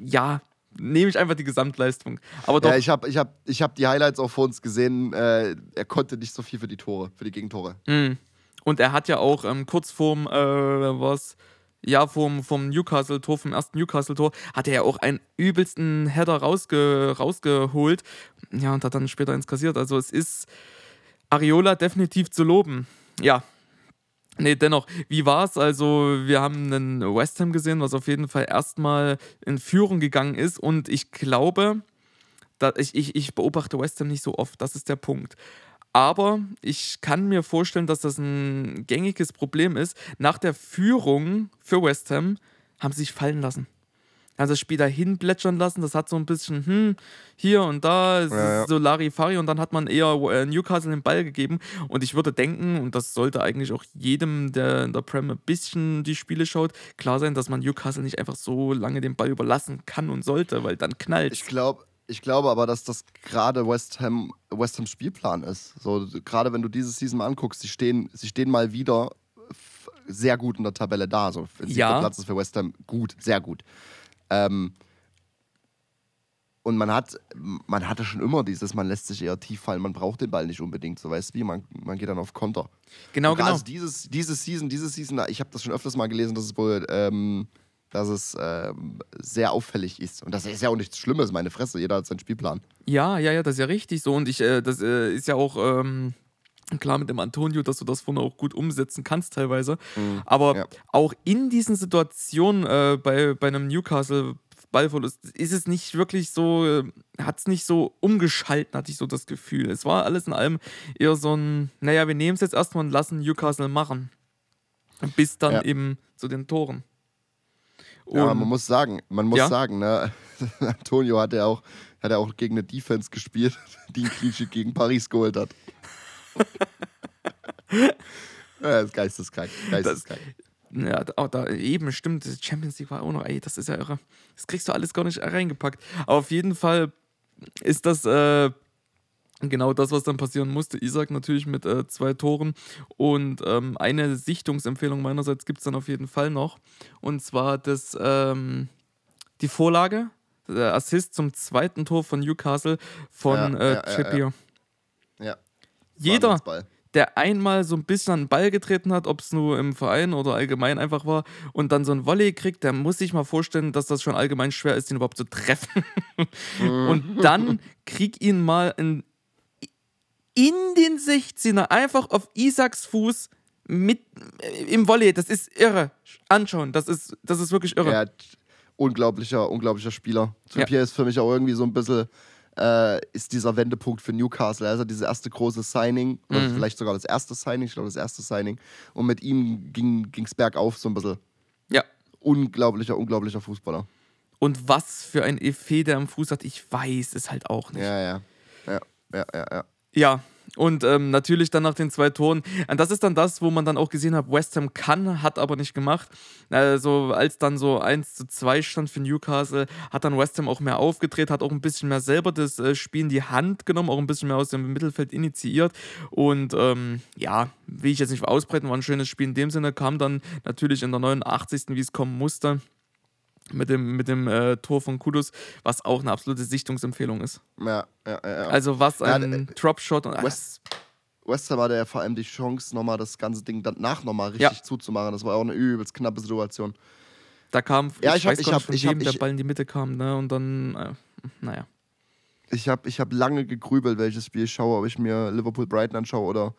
ja, nehme ich einfach die Gesamtleistung. Aber doch. Ja, ich habe ich hab, ich hab die Highlights auch vor uns gesehen. Äh, er konnte nicht so viel für die Tore, für die Gegentore. Mhm. Und er hat ja auch ähm, kurz vorm, äh, was, ja, vom, vom Newcastle-Tor, vom ersten Newcastle-Tor, hat er ja auch einen übelsten Header rausge, rausgeholt. Ja, und hat dann später ins kassiert. Also es ist Areola definitiv zu loben. Ja, Nee, dennoch, wie war es? Also, wir haben einen West Ham gesehen, was auf jeden Fall erstmal in Führung gegangen ist. Und ich glaube, ich, ich, ich beobachte West Ham nicht so oft, das ist der Punkt. Aber ich kann mir vorstellen, dass das ein gängiges Problem ist. Nach der Führung für West Ham haben sie sich fallen lassen haben das Spiel dahin plätschern lassen. Das hat so ein bisschen, hm, hier und da, ja, ja. so Larifari und dann hat man eher äh, Newcastle den Ball gegeben. Und ich würde denken, und das sollte eigentlich auch jedem, der in der Prem ein bisschen die Spiele schaut, klar sein, dass man Newcastle nicht einfach so lange den Ball überlassen kann und sollte, weil dann knallt Ich glaube, ich glaube aber, dass das gerade West Ham West Hams Spielplan ist. So gerade wenn du diese Season mal anguckst, sie stehen, sie stehen mal wieder sehr gut in der Tabelle da. So, ja. Platz ist für West Ham gut, sehr gut. Ähm, und man hat, man hatte schon immer dieses, man lässt sich eher tief fallen, man braucht den Ball nicht unbedingt, so weißt du wie, man, man geht dann auf Konter. Genau, und genau. Also dieses, dieses Season, dieses Season, ich habe das schon öfters mal gelesen, dass es wohl, ähm, dass es ähm, sehr auffällig ist. Und das ist ja auch nichts Schlimmes, meine Fresse, jeder hat seinen Spielplan. Ja, ja, ja, das ist ja richtig so. Und ich, äh, das äh, ist ja auch. Ähm Klar mit dem Antonio, dass du das vorne auch gut umsetzen kannst teilweise. Mhm, Aber ja. auch in diesen Situationen äh, bei, bei einem Newcastle Ballverlust ist es nicht wirklich so, äh, hat es nicht so umgeschalten, hatte ich so das Gefühl. Es war alles in allem eher so ein, naja, wir nehmen es jetzt erstmal und lassen Newcastle machen. Bis dann ja. eben zu den Toren. Und, ja, man muss sagen, man muss ja? sagen, ne, Antonio hat ja auch, hat ja auch gegen eine Defense gespielt, die ein Clean gegen Paris geholt hat. ja, das ist geisteskrank. geisteskrank. Das, ja, da, da, eben, stimmt. Champions League war auch noch, ey, das ist ja irre. Das kriegst du alles gar nicht reingepackt. Aber auf jeden Fall ist das äh, genau das, was dann passieren musste. Isaac natürlich mit äh, zwei Toren und ähm, eine Sichtungsempfehlung meinerseits gibt es dann auf jeden Fall noch. Und zwar das, ähm, die Vorlage, der Assist zum zweiten Tor von Newcastle von ja, äh, ja. Ja, ja jeder, der einmal so ein bisschen an den Ball getreten hat, ob es nur im Verein oder allgemein einfach war, und dann so ein Volley kriegt, der muss sich mal vorstellen, dass das schon allgemein schwer ist, ihn überhaupt zu treffen. Mhm. und dann krieg ihn mal in, in den 16er, einfach auf Isaks Fuß mit äh, im Volley. Das ist irre. Anschauen, das ist, das ist wirklich irre. Ja, unglaublicher, unglaublicher Spieler. Trippier ja. ist für mich auch irgendwie so ein bisschen äh, ist dieser Wendepunkt für Newcastle. Also dieses erste große Signing, oder mhm. vielleicht sogar das erste Signing, ich glaube das erste Signing. Und mit ihm ging es bergauf so ein bisschen. Ja. Unglaublicher, unglaublicher Fußballer. Und was für ein Effet der am Fuß hat, ich weiß es halt auch nicht. Ja, ja. Ja, ja, ja. Ja, ja und ähm, natürlich dann nach den zwei Toren. Und das ist dann das, wo man dann auch gesehen hat, West Ham kann, hat aber nicht gemacht. Also als dann so 1 zu 2 stand für Newcastle, hat dann West Ham auch mehr aufgedreht, hat auch ein bisschen mehr selber das äh, Spiel in die Hand genommen, auch ein bisschen mehr aus dem Mittelfeld initiiert. Und ähm, ja, will ich jetzt nicht ausbreiten, war ein schönes Spiel in dem Sinne, kam dann natürlich in der 89. wie es kommen musste mit dem, mit dem äh, Tor von Kudus, was auch eine absolute Sichtungsempfehlung ist. Ja, ja, ja. Also was ein ja, äh, Dropshot und West, West Ham hatte ja vor allem die Chance, nochmal das ganze Ding danach nochmal richtig ja. zuzumachen. Das war auch eine übelst knappe Situation. Da kam, ja, ich, ich weiß hab, gar nicht, von ich hab, der Ball in die Mitte kam, ne? Und dann, äh, naja. Ich habe ich hab lange gegrübelt, welches Spiel ich schaue, ob ich mir Liverpool Brighton anschaue oder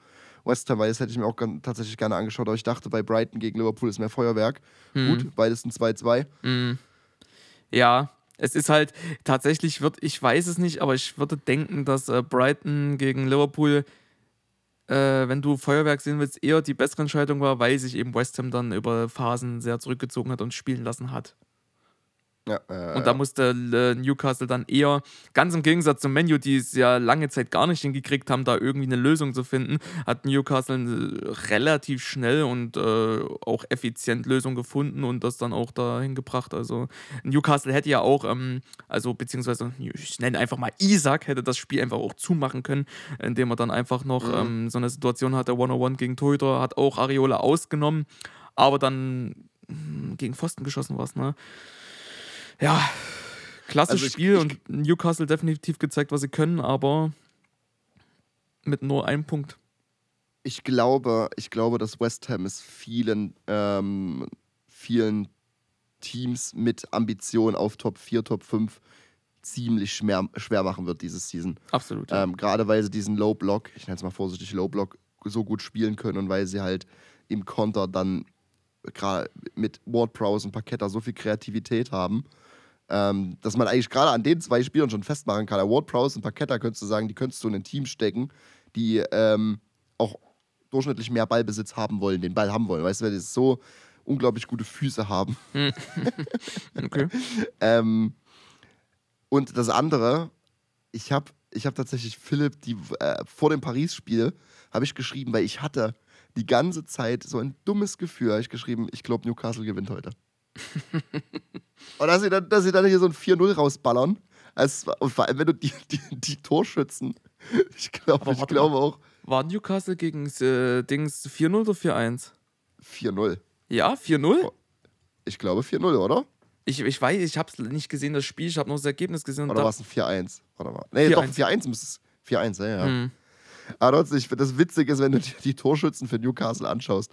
West Ham, weil das hätte ich mir auch tatsächlich gerne angeschaut, aber ich dachte, bei Brighton gegen Liverpool ist mehr Feuerwerk. Mhm. Gut, beides ein 2-2. Mhm. Ja, es ist halt tatsächlich, wird, ich weiß es nicht, aber ich würde denken, dass äh, Brighton gegen Liverpool, äh, wenn du Feuerwerk sehen willst, eher die bessere Entscheidung war, weil sich eben West Ham dann über Phasen sehr zurückgezogen hat und spielen lassen hat. Ja, äh, Und da musste äh, Newcastle dann eher, ganz im Gegensatz zum Menu, die es ja lange Zeit gar nicht hingekriegt haben, da irgendwie eine Lösung zu finden, hat Newcastle äh, relativ schnell und äh, auch effizient Lösung gefunden und das dann auch dahin gebracht. Also Newcastle hätte ja auch, ähm, also beziehungsweise ich nenne einfach mal Isaac, hätte das Spiel einfach auch zumachen können, indem er dann einfach noch Mhm. ähm, so eine Situation hatte, 101 gegen Torhüter, hat auch Areola ausgenommen, aber dann mh, gegen Pfosten geschossen war es, ne? Ja, klasse Also Spiel ich- und Newcastle definitiv gezeigt, was sie können, aber mit nur einem Punkt. ich glaube, ich glaube, dass West Ham es vielen, ähm, vielen Teams mit Ambition auf Top 4, Top 5 ziemlich schwer, schwer machen wird dieses Season. Absolut. Ja. Ähm, Gerade weil sie diesen Low Block, ich nenne es mal vorsichtig Low Block, so gut spielen können und weil sie halt im Konter dann gerade mit Ward Prowse und Parketta so viel Kreativität haben, ähm, dass man eigentlich gerade an den zwei Spielern schon festmachen kann. Ward Prowse und Parketta könntest du sagen, die könntest du in ein Team stecken, die ähm, auch durchschnittlich mehr Ballbesitz haben wollen, den Ball haben wollen. Weißt du, weil die so unglaublich gute Füße haben. Okay. Ähm, und das andere, ich habe ich hab tatsächlich Philipp die, äh, vor dem Paris-Spiel habe ich geschrieben, weil ich hatte die ganze Zeit so ein dummes Gefühl, habe ich geschrieben, ich glaube Newcastle gewinnt heute. und dass sie, dann, dass sie dann hier so ein 4-0 rausballern, als, und vor allem wenn du die, die, die Torschützen, ich glaube ich auch War Newcastle gegen äh, Dings 4-0 oder 4-1? 4-0. Ja, 4-0? Ich glaube 4-0, oder? Ich, ich weiß, ich habe es nicht gesehen, das Spiel, ich habe nur das Ergebnis gesehen. Oder war es ein 4-1? Warte mal. Nee, 4-1. doch, 4-1 müsste es. 4-1, ja, ja. Hm. Aber trotzdem, das witzig ist, wenn du dir die Torschützen für Newcastle anschaust.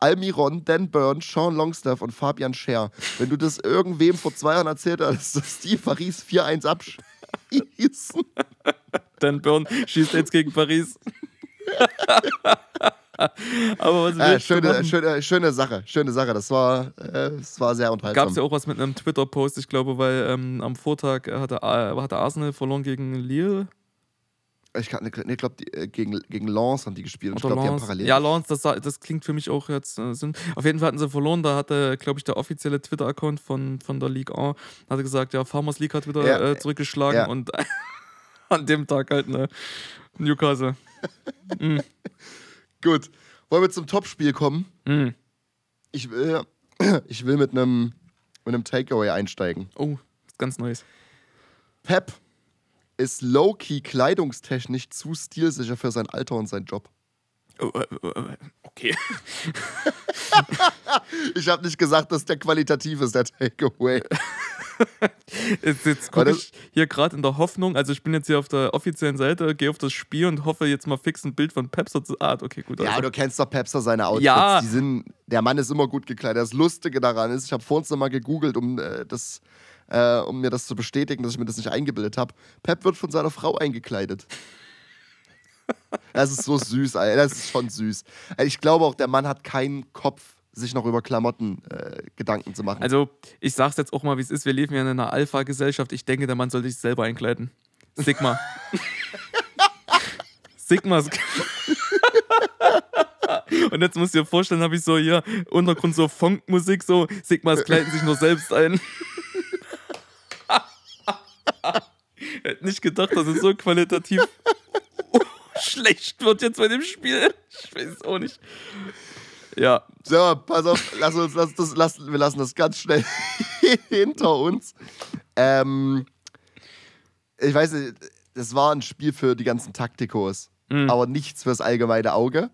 Almiron, Dan Burn, Sean Longstaff und Fabian Scher. Wenn du das irgendwem vor zwei Jahren erzählt hast, dass die Paris 4-1 abschießen. Dan Burn schießt jetzt gegen Paris. Aber was Äh, schöne, schöne, schöne Sache, schöne Sache. Das war, äh, das war sehr unterhaltsam. Gab es ja auch was mit einem Twitter-Post, ich glaube, weil ähm, am Vortag hatte, A- hatte Arsenal verloren gegen Lille. Ich nee, glaub, die, äh, gegen, gegen Lens haben die gespielt. Und ich glaube, die haben parallel. Ja, Lawrence, das, das klingt für mich auch jetzt äh, Sinn. Auf jeden Fall hatten sie verloren. Da hatte, glaube ich, der offizielle Twitter-Account von, von der Ligue 1 hatte gesagt, ja, Farmers League hat wieder Ja, äh, zurückgeschlagen ja. und an dem Tag halt eine Newcastle. Gut. Wollen wir zum Topspiel kommen? Mm. Ich will, ich will mit einem mit einem Takeaway einsteigen. Oh, ganz nice. Pep ist low-key kleidungstechnisch zu stilsicher für sein Alter und seinen Job. Okay. Ich habe nicht gesagt, dass der qualitativ ist, der Takeaway. Jetzt, jetzt gucke ich hier gerade in der Hoffnung, also ich bin jetzt hier auf der offiziellen Seite, gehe auf das Spiel und hoffe jetzt mal fix ein Bild von Pep so zu. Ah, okay, gut. Ja, also. du kennst doch Pepster seine Outfits. Ja. Die sind, der Mann ist immer gut gekleidet. Das Lustige daran ist, ich habe vorhin noch mal gegoogelt, um, äh, das, äh, um mir das zu bestätigen, dass ich mir das nicht eingebildet habe. Pep wird von seiner Frau eingekleidet. Das ist so süß, Alter. Das ist schon süß. Ich glaube auch, der Mann hat keinen Kopf, sich noch über Klamotten äh, Gedanken zu machen. Also, ich sag's jetzt auch mal, wie es ist. Wir leben ja in einer Alpha-Gesellschaft. Ich denke, der Mann sollte sich selber einkleiden. Sigma. Sigma. Und jetzt musst du dir vorstellen, habe ich so hier Untergrund so Funkmusik, so Sigmas kleiden sich nur selbst ein. Hätte nicht gedacht, dass es so qualitativ schlecht wird jetzt bei dem Spiel. Ich weiß es auch nicht. Ja, So, pass auf, lass uns, lass das, lass, wir lassen das ganz schnell hinter uns. Ähm, ich weiß nicht, das war ein Spiel für die ganzen Taktikos, Mhm. aber nichts fürs allgemeine Auge.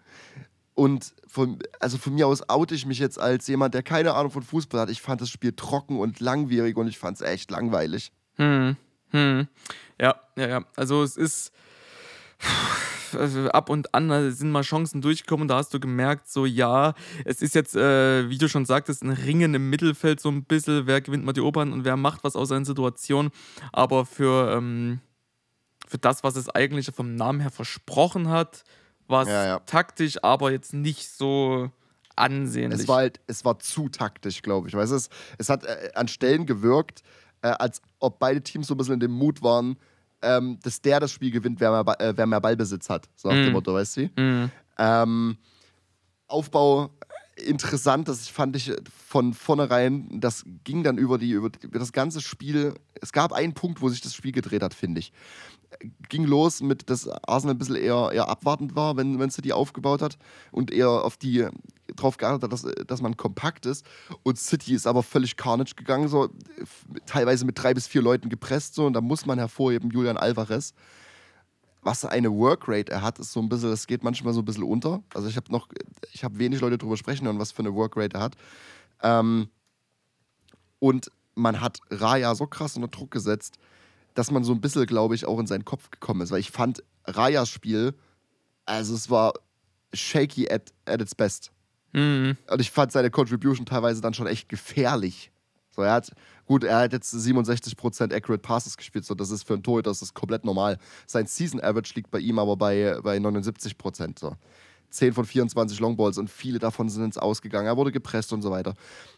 Und von, also von mir aus oute ich mich jetzt als jemand, der keine Ahnung von Fußball hat. Ich fand das Spiel trocken und langwierig und ich fand es echt langweilig. Hm, hm. Ja, ja, ja. Also es ist ab und an sind mal Chancen durchgekommen da hast du gemerkt, so ja, es ist jetzt, äh, wie du schon sagtest, ein Ringen im Mittelfeld so ein bisschen, wer gewinnt mal die Oberhand und wer macht was aus seiner Situation. Aber für, ähm, für das, was es eigentlich vom Namen her versprochen hat, war es Ja, ja. taktisch, aber jetzt nicht so ansehnlich. Es war halt, es war zu taktisch, glaube ich. Weißt du, es, es hat äh, an Stellen gewirkt, äh, als ob beide Teams so ein bisschen in dem Mut waren, ähm, dass der das Spiel gewinnt, wer mehr, Ba- äh, wer mehr Ballbesitz hat. So nach dem Mhm. Motto, weißt du? Mhm. Ähm, Aufbau, interessant, das fand ich von vornherein, das ging dann über, die, über das ganze Spiel. Es gab einen Punkt, wo sich das Spiel gedreht hat, finde ich. Ging los mit, dass Arsenal ein bisschen eher, eher abwartend war, wenn, wenn City aufgebaut hat und eher auf die drauf geachtet hat, dass, dass man kompakt ist. Und City ist aber völlig carnage gegangen, so teilweise mit drei bis vier Leuten gepresst. So, und da muss man hervorheben, Julian Alvarez was eine Workrate er hat, ist so ein bisschen, das geht manchmal so ein bisschen unter. Also ich habe noch, ich habe wenig Leute drüber sprechen hören, was für eine Workrate er hat. Ähm, und man hat Raya so krass unter Druck gesetzt, dass man so ein bisschen, glaube ich, auch in seinen Kopf gekommen ist. Weil ich fand Rayas Spiel, also es war shaky at, at its best. Mhm. Und ich fand seine Contribution teilweise dann schon echt gefährlich. So, er hat, gut, er hat jetzt 67% Accurate Passes gespielt, so das ist für einen Torhüter das ist komplett normal. Sein Season Average liegt bei ihm aber bei, bei 79%. So. 10 von 24 Longballs und viele davon sind ins Ausgegangen. Er wurde gepresst und so weiter.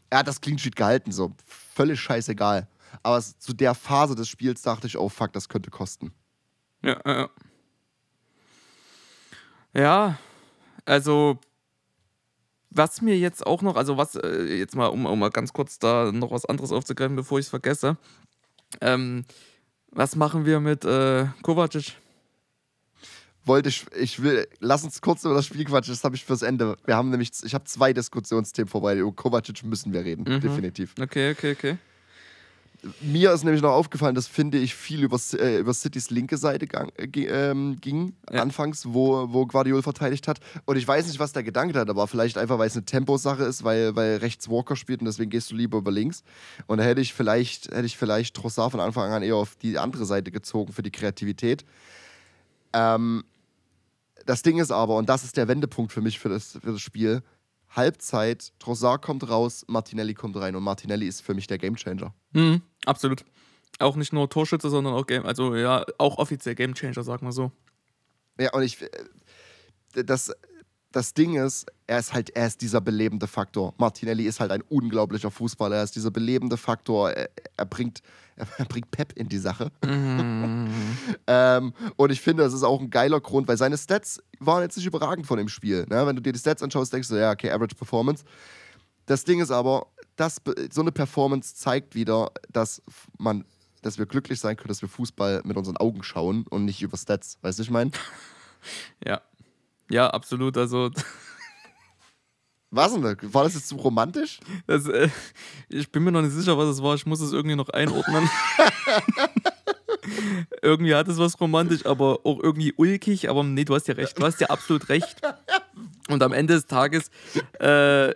Er hat das Clean Sheet gehalten, so völlig scheißegal. Aber zu der Phase des Spiels dachte ich, oh fuck, das könnte kosten. Ja, ja. Ja, also was mir jetzt auch noch, also was, äh, jetzt mal, um, um mal ganz kurz da noch was anderes aufzugreifen, bevor ich es vergesse. Ähm, was machen wir mit äh, Kovacic? Wollte ich, ich will, lass uns kurz über das Spiel quatschen, das habe ich fürs Ende. Wir haben nämlich, ich habe zwei Diskussionsthemen vorbei. Über Kovacic müssen wir reden, mhm. definitiv. Okay, okay, okay. Mir ist nämlich noch aufgefallen, dass finde ich viel über, äh, über Citys linke Seite gang, äh, ähm, ging, ja. anfangs, wo, wo Guardiol verteidigt hat. Und ich weiß nicht, was der Gedanke hat, aber vielleicht einfach, weil es eine Temposache ist, weil, weil rechts Walker spielt und deswegen gehst du lieber über links. Und da hätte ich vielleicht, hätte ich vielleicht Trossard von Anfang an eher auf die andere Seite gezogen für die Kreativität. Ähm, das Ding ist aber, und das ist der Wendepunkt für mich für das, für das Spiel, Halbzeit, Trossard kommt raus, Martinelli kommt rein und Martinelli ist für mich der Gamechanger. Mhm, absolut. Auch nicht nur Torschütze, sondern auch Game, also ja, auch offiziell Gamechanger, sag mal so. Ja, und ich, äh, das, das Ding ist, er ist halt, er ist dieser belebende Faktor. Martinelli ist halt ein unglaublicher Fußballer. Er ist dieser belebende Faktor. Er, er bringt, er, bringt Pep in die Sache. Mm. ähm, und ich finde, das ist auch ein geiler Grund, weil seine Stats waren jetzt nicht überragend von dem Spiel. Ne? Wenn du dir die Stats anschaust, denkst du, ja, okay, Average Performance. Das Ding ist aber, das, so eine Performance zeigt wieder, dass man, dass wir glücklich sein können, dass wir Fußball mit unseren Augen schauen und nicht über Stats. Weißt du, ich meine? Ja. Ja, absolut. Also. Was denn? War das jetzt zu romantisch? Das, äh, ich bin mir noch nicht sicher, was es war. Ich muss es irgendwie noch einordnen. irgendwie hat es was romantisch, aber auch irgendwie ulkig. Aber nee, du hast ja recht. Du hast ja absolut recht. Und am Ende des Tages äh,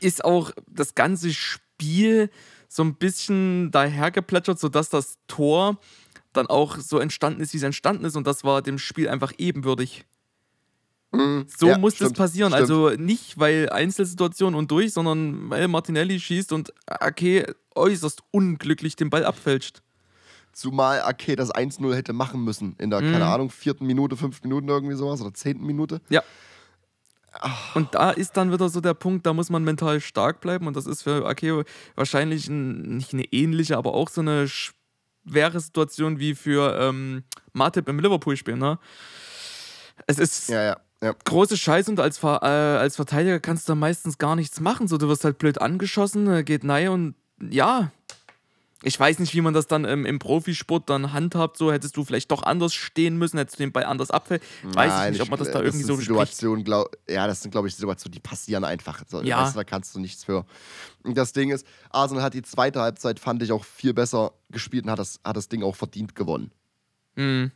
ist auch das ganze Spiel so ein bisschen dahergeplätschert, sodass das Tor dann auch so entstanden ist, wie es entstanden ist. Und das war dem Spiel einfach ebenbürtig. Mhm. So ja, muss stimmt, das passieren. Stimmt. Also nicht, weil Einzelsituation und durch, sondern weil Martinelli schießt und Ake äußerst unglücklich den Ball abfälscht. Zumal Ake das 1-0 hätte machen müssen. In der, mhm. keine Ahnung, vierten Minute, fünften Minuten irgendwie sowas oder zehnten Minute. Ja. Ach. Und da ist dann wieder so der Punkt, da muss man mental stark bleiben und das ist für Ake wahrscheinlich ein, nicht eine ähnliche, aber auch so eine schwere Situation wie für ähm, Matip im Liverpool-Spiel. Ne? Es ist ja, ja. Ja. Große Scheiße und als, äh, als Verteidiger kannst du meistens gar nichts machen. So, du wirst halt blöd angeschossen, äh, geht nein und ja. Ich weiß nicht, wie man das dann ähm, im Profisport dann handhabt. So hättest du vielleicht doch anders stehen müssen, hättest du den Ball anders abfällt. Weiß Nein, ich nicht, ob man das da irgendwie so Situation, glaub, Ja, das sind, glaube ich, Situationen, die passieren einfach. So, ja. Weißt, da kannst du nichts für. Und das Ding ist, Arsenal hat die zweite Halbzeit, fand ich, auch viel besser gespielt und hat das, hat das Ding auch verdient gewonnen. Mhm.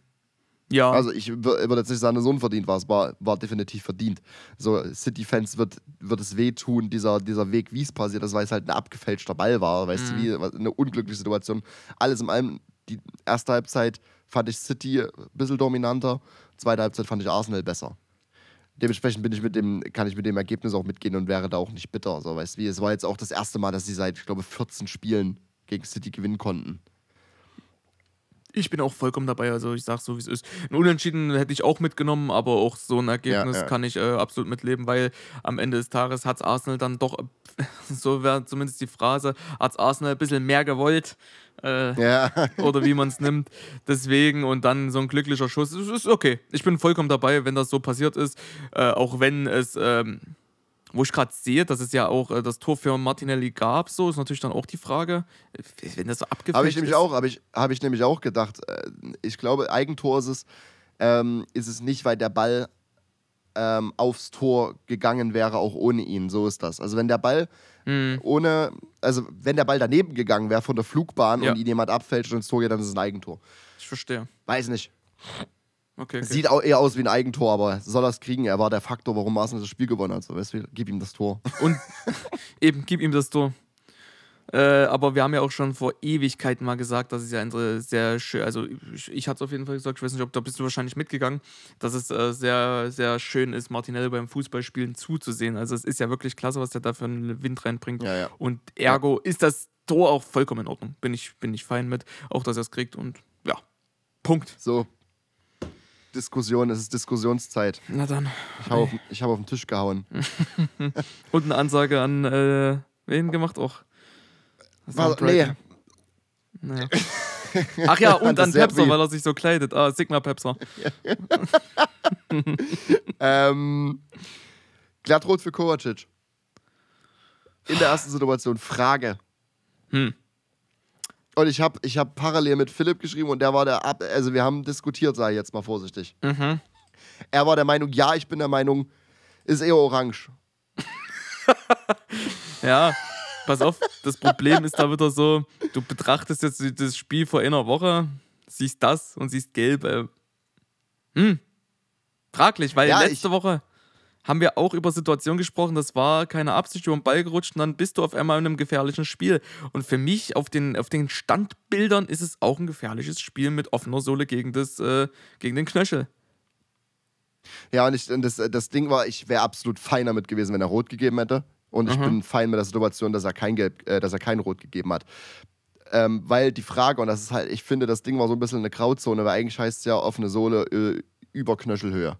Ja. Also ich würde jetzt nicht sagen, dass es unverdient war, es war, war definitiv verdient. So, City-Fans wird, wird es wehtun, dieser, dieser Weg, wie es passiert ist, weil es halt ein abgefälschter Ball war, weißt mhm. du, wie eine unglückliche Situation. Alles in allem, die erste Halbzeit fand ich City ein bisschen dominanter, zweite Halbzeit fand ich Arsenal besser. Dementsprechend bin ich mit dem, kann ich mit dem Ergebnis auch mitgehen und wäre da auch nicht bitter. So, weißt du, wie, es war jetzt auch das erste Mal, dass sie seit, ich glaube, 14 Spielen gegen City gewinnen konnten. Ich bin auch vollkommen dabei, also ich sag so, wie es ist. Ein Unentschieden hätte ich auch mitgenommen, aber auch so ein Ergebnis ja, ja. kann ich äh, absolut mitleben, weil am Ende des Tages hat Arsenal dann doch, so wäre zumindest die Phrase, hat Arsenal ein bisschen mehr gewollt. Äh, ja. oder wie man es nimmt. Deswegen und dann so ein glücklicher Schuss. Es ist okay. Ich bin vollkommen dabei, wenn das so passiert ist. Äh, auch wenn es. Ähm, wo ich gerade sehe, dass es ja auch äh, das Tor für Martinelli gab, so ist natürlich dann auch die Frage, wenn das so abgefälscht Habe ich nämlich ist. auch, habe ich, hab ich nämlich auch gedacht. Äh, Ich glaube, Eigentor ist es, ähm, ist es nicht, weil der Ball ähm, aufs Tor gegangen wäre, auch ohne ihn. So ist das. Also wenn der Ball Mhm. ohne, also wenn der Ball daneben gegangen wäre von der Flugbahn Ja. und ihn jemand abfälscht und ins Tor geht, dann ist es ein Eigentor. Ich verstehe. Weiß nicht. Okay, okay. Sieht auch eher aus wie ein Eigentor, aber soll er es kriegen? Er war der Faktor, warum Arsenal das Spiel gewonnen hat. So, weißt du, gib ihm das Tor. Und eben, gib ihm das Tor. Äh, aber wir haben ja auch schon vor Ewigkeiten mal gesagt, dass es ja eine sehr schön, also ich, ich hatte es auf jeden Fall gesagt, ich weiß nicht, ob da bist du wahrscheinlich mitgegangen, dass es äh, sehr, sehr schön ist, Martinelli beim Fußballspielen zuzusehen. Also es ist ja wirklich klasse, was der da für einen Wind reinbringt. Ja, ja. Und ergo ist das Tor auch vollkommen in Ordnung. Bin ich, bin ich fein mit, auch dass er es kriegt und ja, Punkt. So. Diskussion, es ist Diskussionszeit. Na dann. Ich habe auf, hab auf den Tisch gehauen. Und eine Ansage an äh, wen gemacht auch? War nee, Naja. Ach ja, und an Pepser, weil er sich so kleidet. Ah, Sigma Pepser. Ähm, Glattrot für Kovacic. In der ersten Situation. Frage. Hm. Und ich habe ich hab parallel mit Philipp geschrieben und der war der Ab also wir haben diskutiert, sage ich jetzt mal vorsichtig. Mhm. Er war der Meinung, ja, ich bin der Meinung, ist eher orange. Ja, pass auf, das Problem ist da wieder so, du betrachtest jetzt das Spiel vor einer Woche, siehst das und siehst gelb. Äh, hm, fraglich, weil Ja, letzte Woche haben wir auch über Situationen gesprochen, das war keine Absicht, über den Ball gerutscht und dann bist du auf einmal in einem gefährlichen Spiel. Und für mich auf den, auf den Standbildern ist es auch ein gefährliches Spiel mit offener Sohle gegen, das, äh, gegen den Knöchel. Ja, und, ich, und das, das Ding war, ich wäre absolut fein damit gewesen, wenn er rot gegeben hätte. Und ich Mhm. bin fein mit der Situation, dass er kein Gelb, äh, dass er kein Rot gegeben hat. Ähm, weil die Frage, und das ist halt, ich finde, das Ding war so ein bisschen eine Grauzone, weil eigentlich heißt es ja offene Sohle äh, über Knöchelhöhe.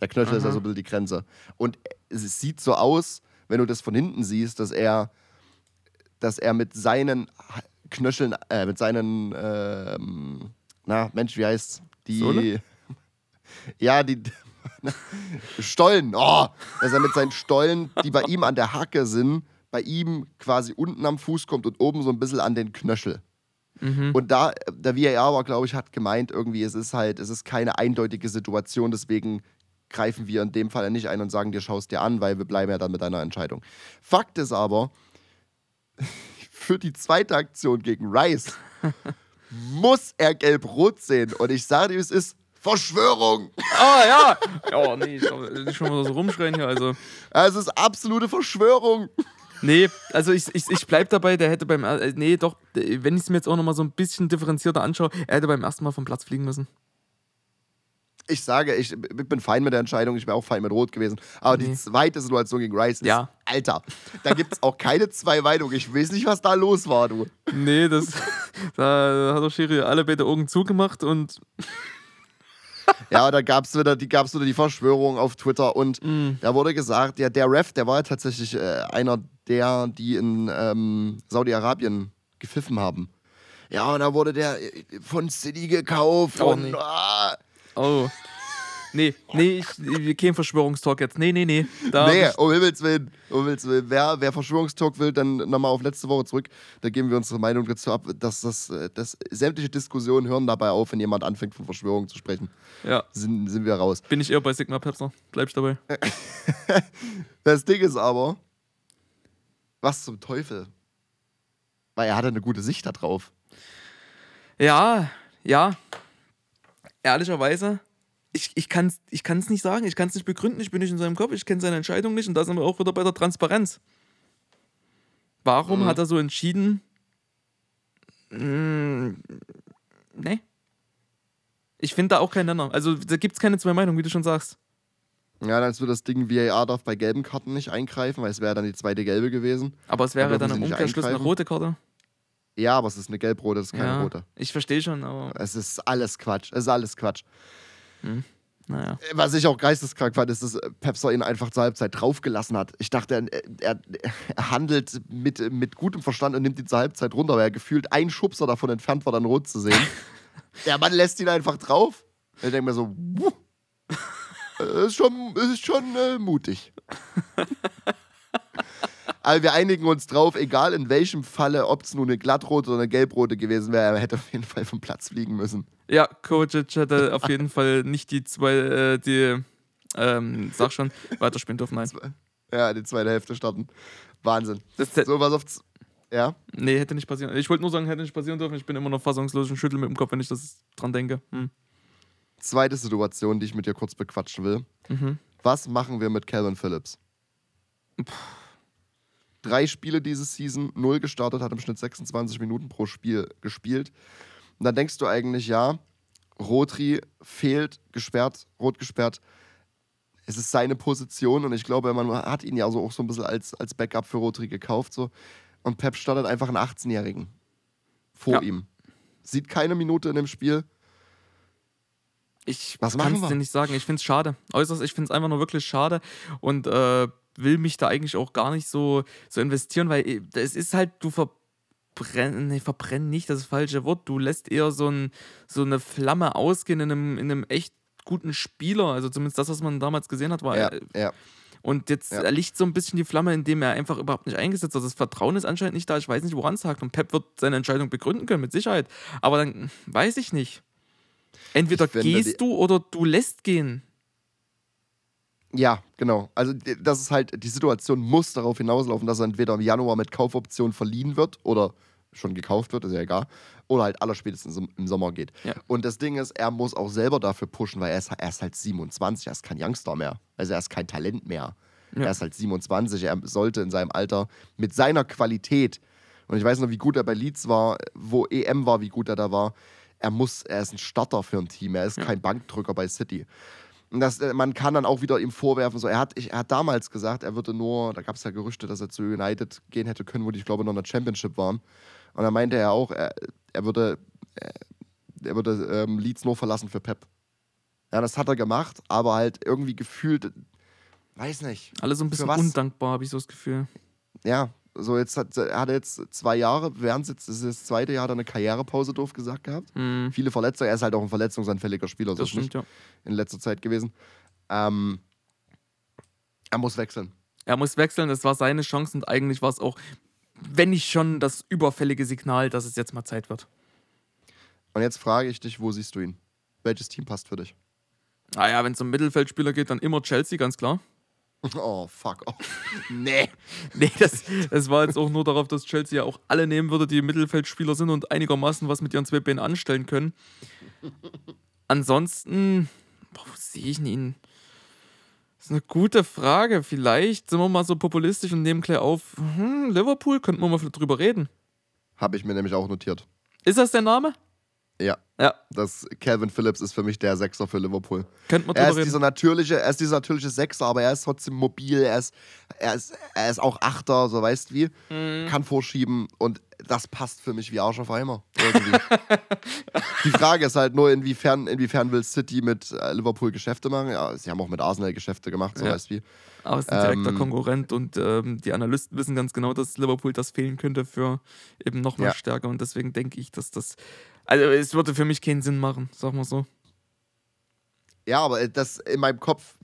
Der Knöchel ist ja Aha. so ein bisschen die Grenze. Und es sieht so aus, wenn du das von hinten siehst, dass er, dass er mit seinen Knöcheln, äh, mit seinen, ähm, na, Mensch, wie heißt's? Die. Sohle? Ja, die. Stollen, oh, dass er mit seinen Stollen, die bei ihm an der Hacke sind, bei ihm quasi unten am Fuß kommt und oben so ein bisschen an den Knöchel. Mhm. Und da, der VAR war, glaube ich, hat gemeint, irgendwie, es ist halt, es ist keine eindeutige Situation, deswegen greifen wir in dem Fall ja nicht ein und sagen, dir schaust dir an, weil wir bleiben ja dann mit deiner Entscheidung. Fakt ist aber, für die zweite Aktion gegen Rice muss er gelb-rot sehen. Und ich sage dir, es ist Verschwörung. Ah ja! Oh nee, ich glaub, nicht schon mal so rumschreien hier. Also, Es ist absolute Verschwörung. nee, also ich, ich, ich bleib dabei, der hätte beim. äh, Nee, doch, wenn ich es mir jetzt auch nochmal so ein bisschen differenzierter anschaue, er hätte beim ersten Mal vom Platz fliegen müssen. Ich sage, ich bin fein mit der Entscheidung, ich wäre auch fein mit Rot gewesen. Aber die Nee. zweite Situation gegen Rice ist, Ja. Alter, da gibt es auch keine zwei Meinungen. Ich weiß nicht, was da los war, du. Nee, das. Da hat der Schiri alle beide Augen zugemacht und. Ja, da gab es wieder, die, gab's wieder die Verschwörung auf Twitter und Mm. da wurde gesagt, ja, der Ref, der war tatsächlich äh, einer der, die in ähm, Saudi-Arabien gepfiffen haben. Ja, und da wurde der äh, von City gekauft Oh, und nee. ah, Oh. Nee, nee, ich, kein Verschwörungstalk jetzt. Nee, nee, nee. Da nee, ich- um Himmels Willen, um Himmels Willen. Wer, wer Verschwörungstalk will, dann nochmal auf letzte Woche zurück. Da geben wir unsere Meinung dazu ab, dass das, äh, dass sämtliche Diskussionen hören dabei auf, wenn jemand anfängt von Verschwörung zu sprechen. Ja, Sind, sind wir raus. bin ich eher bei Sigma Pepser. Bleibst dabei. Das Ding ist aber, was zum Teufel? Weil er hatte eine gute Sicht da drauf. Ja, ja. Ehrlicherweise, ich, ich kann es ich kann's nicht sagen, ich kann es nicht begründen, ich bin nicht in seinem Kopf, ich kenne seine Entscheidung nicht und da sind wir auch wieder bei der Transparenz. Warum Mhm. hat er so entschieden? Mm, nee. Ich finde da auch keinen Nenner. Also da gibt es keine zwei Meinungen, wie du schon sagst. Ja, dann ist wird das Ding, VAR darf bei gelben Karten nicht eingreifen, weil es wäre dann die zweite gelbe gewesen. Aber es wäre Da dann dürfen im Umkehrschluss eine rote Karte. Ja, aber es ist eine gelb-rote, das ist keine ja, rote. Ich verstehe schon, aber Es ist alles Quatsch. Es ist alles Quatsch. naja. Was ich auch geisteskrank fand, ist, dass Pepser ihn einfach zur Halbzeit draufgelassen hat. Ich dachte, er, er, handelt mit, mit gutem Verstand und nimmt ihn zur Halbzeit runter, weil er gefühlt ein Schubser davon entfernt war, dann rot zu sehen. Der Mann lässt ihn einfach drauf. Ich denke mir so, wuh. Das ist schon, ist schon äh, mutig. Aber wir einigen uns drauf, egal in welchem Falle, ob es nur eine glattrote oder eine gelbrote gewesen wäre, er hätte auf jeden Fall vom Platz fliegen müssen. Ja, Kovacic hätte auf jeden Fall nicht die zwei, äh, die, ähm, sag schon, weiterspielen dürfen. Nein. Ja, die zweite Hälfte starten. Wahnsinn. Das, So, was auf. Ja? nee, hätte nicht passieren. Ich wollte nur sagen, hätte nicht passieren dürfen. Ich bin immer noch fassungslos und schüttel mit dem Kopf, wenn ich das dran denke. Hm. Zweite Situation, die ich mit dir kurz bequatschen will. Mhm. Was machen wir mit Calvin Phillips? Drei Spiele diese Season, null gestartet, hat im Schnitt 26 Minuten pro Spiel gespielt. Und dann denkst du eigentlich, ja, Rotri fehlt, gesperrt, rot gesperrt. Es ist seine Position und ich glaube, man hat ihn ja so auch so ein bisschen als, als Backup für Rotri gekauft. So. Und Pep startet einfach einen 18-Jährigen vor Ja. ihm. Sieht keine Minute in dem Spiel. Ich Was machen kann es dir nicht sagen. Ich finde es schade. Äußerst, ich finde es einfach nur wirklich schade und äh, will mich da eigentlich auch gar nicht so, so investieren, weil äh, es ist halt, du verbrennen, nee, verbrennen nicht das falsche Wort. Du lässt eher so, ein, so eine Flamme ausgehen in einem, in einem echt guten Spieler. Also zumindest das, was man damals gesehen hat, war. Ja, äh, ja. Und jetzt Ja. erlicht so ein bisschen die Flamme, indem er einfach überhaupt nicht eingesetzt wird. Das Vertrauen ist anscheinend nicht da. Ich weiß nicht, woran es hakt. Und Pep wird seine Entscheidung begründen können, mit Sicherheit. Aber dann weiß ich nicht. Entweder Ich gehst du oder du lässt gehen. Ja, genau. Also das ist halt, die Situation muss darauf hinauslaufen, dass er entweder im Januar mit Kaufoption verliehen wird oder schon gekauft wird, ist ja egal, oder halt allerspätestens im, im Sommer geht. Ja. Und das Ding ist, er muss auch selber dafür pushen, weil er ist, er ist halt 27, er ist kein Youngster mehr. Also er ist kein Talent mehr. Ja. Er ist halt 27, er sollte in seinem Alter mit seiner Qualität, und ich weiß noch, wie gut er bei Leeds war, wo EM war, wie gut er da war, er muss, er ist ein Starter für ein Team, er ist Ja. kein Bankdrücker bei City. Und das, äh, man kann dann auch wieder ihm vorwerfen, so, er, hat, ich, er hat damals gesagt, er würde nur, da gab es ja Gerüchte, dass er zu United gehen hätte können, wo die, ich glaube, noch in der Championship waren. Und da meinte er auch, er, er würde, er, er würde ähm, Leeds nur verlassen für Pep. Ja, das hat er gemacht, aber halt irgendwie gefühlt, weiß nicht. Alle so ein bisschen undankbar, habe ich so das Gefühl. Ja, so jetzt hat er hat jetzt zwei Jahre, während jetzt das ist das zweite Jahr hat er eine Karrierepause doof gesagt gehabt. Hm, Viele Verletzungen, er ist halt auch ein verletzungsanfälliger Spieler, so das nicht stimmt, ja. in letzter Zeit gewesen. Ähm, er muss wechseln. Er muss wechseln, das war seine Chance und eigentlich war es auch, wenn nicht schon das überfällige Signal, dass es jetzt mal Zeit wird. Und jetzt frage ich dich, wo siehst du ihn? Welches Team passt für dich? Naja, wenn es um Mittelfeldspieler geht, dann immer Chelsea, ganz klar. Oh, fuck off. nee. Nee, das, das war jetzt auch nur darauf, dass Chelsea ja auch alle nehmen würde, die Mittelfeldspieler sind und einigermaßen was mit ihren zwei Beinen anstellen können. Ansonsten, boah, wo sehe ich denn ihn? Das ist eine gute Frage. Vielleicht sind wir mal so populistisch und nehmen gleich auf, hm, Liverpool, könnten wir mal drüber reden. Habe ich mir nämlich auch notiert. Ist das der Name? Ja, Ja, das Calvin Phillips ist für mich der Sechser für Liverpool. könnten wir Er ist, reden. dieser natürliche, er ist dieser natürliche Sechser, aber er ist trotzdem mobil, er ist, er ist, er ist auch Achter, so weißt wie. Mhm. Kann vorschieben und das passt für mich wie Arsch auf Eimer. Die Frage ist halt nur, inwiefern, inwiefern will City mit äh, Liverpool Geschäfte machen. Ja, sie haben auch mit Arsenal Geschäfte gemacht, so Ja. weißt wie. Aber es ist ein direkter Ähm, Konkurrent und ähm, die Analysten wissen ganz genau, dass Liverpool das fehlen könnte für eben nochmal Ja. stärker und deswegen denke ich, dass das. Also, es würde für mich keinen Sinn machen, sag mal so. Ja, aber das in meinem Kopf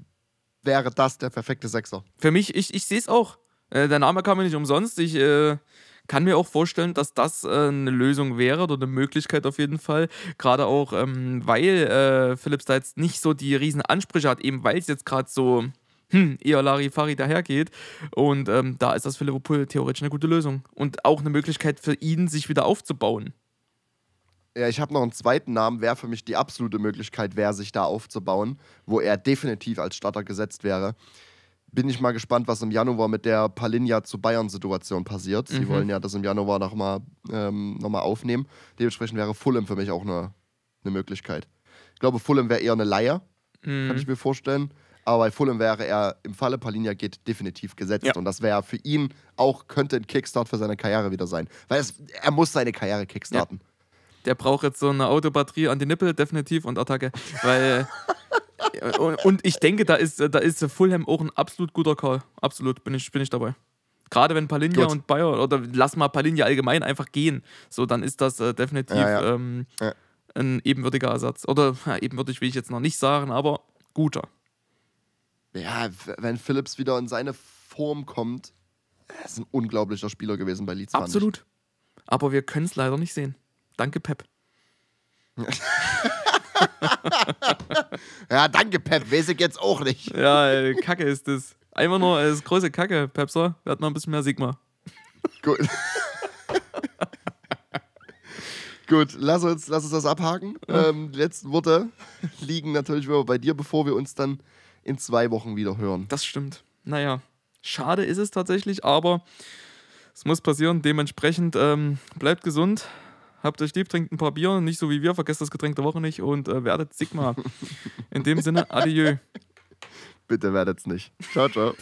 wäre das der perfekte Sechser. Für mich, ich, ich sehe es auch. Äh, der Name kam mir nicht umsonst. Ich äh, kann mir auch vorstellen, dass das äh, eine Lösung wäre oder eine Möglichkeit auf jeden Fall. Gerade auch, ähm, weil äh, Philips da jetzt nicht so die riesen Ansprüche hat, eben weil es jetzt gerade so hm, eher Larifari dahergeht. Und ähm, da ist das für Liverpool theoretisch eine gute Lösung. Und auch eine Möglichkeit für ihn, sich wieder aufzubauen. Ja, ich habe noch einen zweiten Namen, wäre für mich die absolute Möglichkeit, wäre, sich da aufzubauen, wo er definitiv als Starter gesetzt wäre. Bin ich mal gespannt, was im Januar mit der Palinja zu Bayern-Situation passiert. Sie Mhm. wollen ja das im Januar nochmal ähm, noch mal aufnehmen. Dementsprechend wäre Fulham für mich auch eine, eine Möglichkeit. Ich glaube, Fulham wäre eher eine Leier, Mhm. kann ich mir vorstellen. Aber bei Fulham wäre er im Falle Palinja geht definitiv gesetzt. Ja. Und das wäre für ihn auch, könnte ein Kickstart für seine Karriere wieder sein. Weil es, er muss seine Karriere kickstarten. Der braucht jetzt so eine Autobatterie an die Nippel, definitiv, und Attacke. Weil. und, ich denke, da ist, da ist Fulham auch ein absolut guter Call. Absolut, bin ich, bin ich dabei. Gerade wenn Palinja Gut. und Bayer, oder lass mal Palinja allgemein einfach gehen, so dann ist das äh, definitiv Ja, ja. Ähm, Ja. ein ebenwürdiger Ersatz. Oder ebenwürdig will ich jetzt noch nicht sagen, aber guter. Ja, wenn Phillips wieder in seine Form kommt, er ist ein unglaublicher Spieler gewesen bei Leeds. Absolut. Aber wir können es leider nicht sehen. Danke, Pep. Ja, danke, Pep. Weiß ich jetzt auch nicht. Ja, ey, Kacke ist das. Einfach nur, es ist große Kacke, Pepser. Wir hatten mal ein bisschen mehr Sigma. Gut. Gut, lass uns, lass uns das abhaken. Ähm, die letzten Worte liegen natürlich bei dir, bevor wir uns dann in zwei Wochen wieder hören. Das stimmt. Naja, schade ist es tatsächlich, aber es muss passieren. Dementsprechend ähm, bleibt gesund, habt euch lieb, trinkt ein paar Bier, nicht so wie wir, vergesst das Getränk der Woche nicht und äh, werdet Sigma. In dem Sinne, adieu. Bitte werdet's nicht. Ciao, ciao.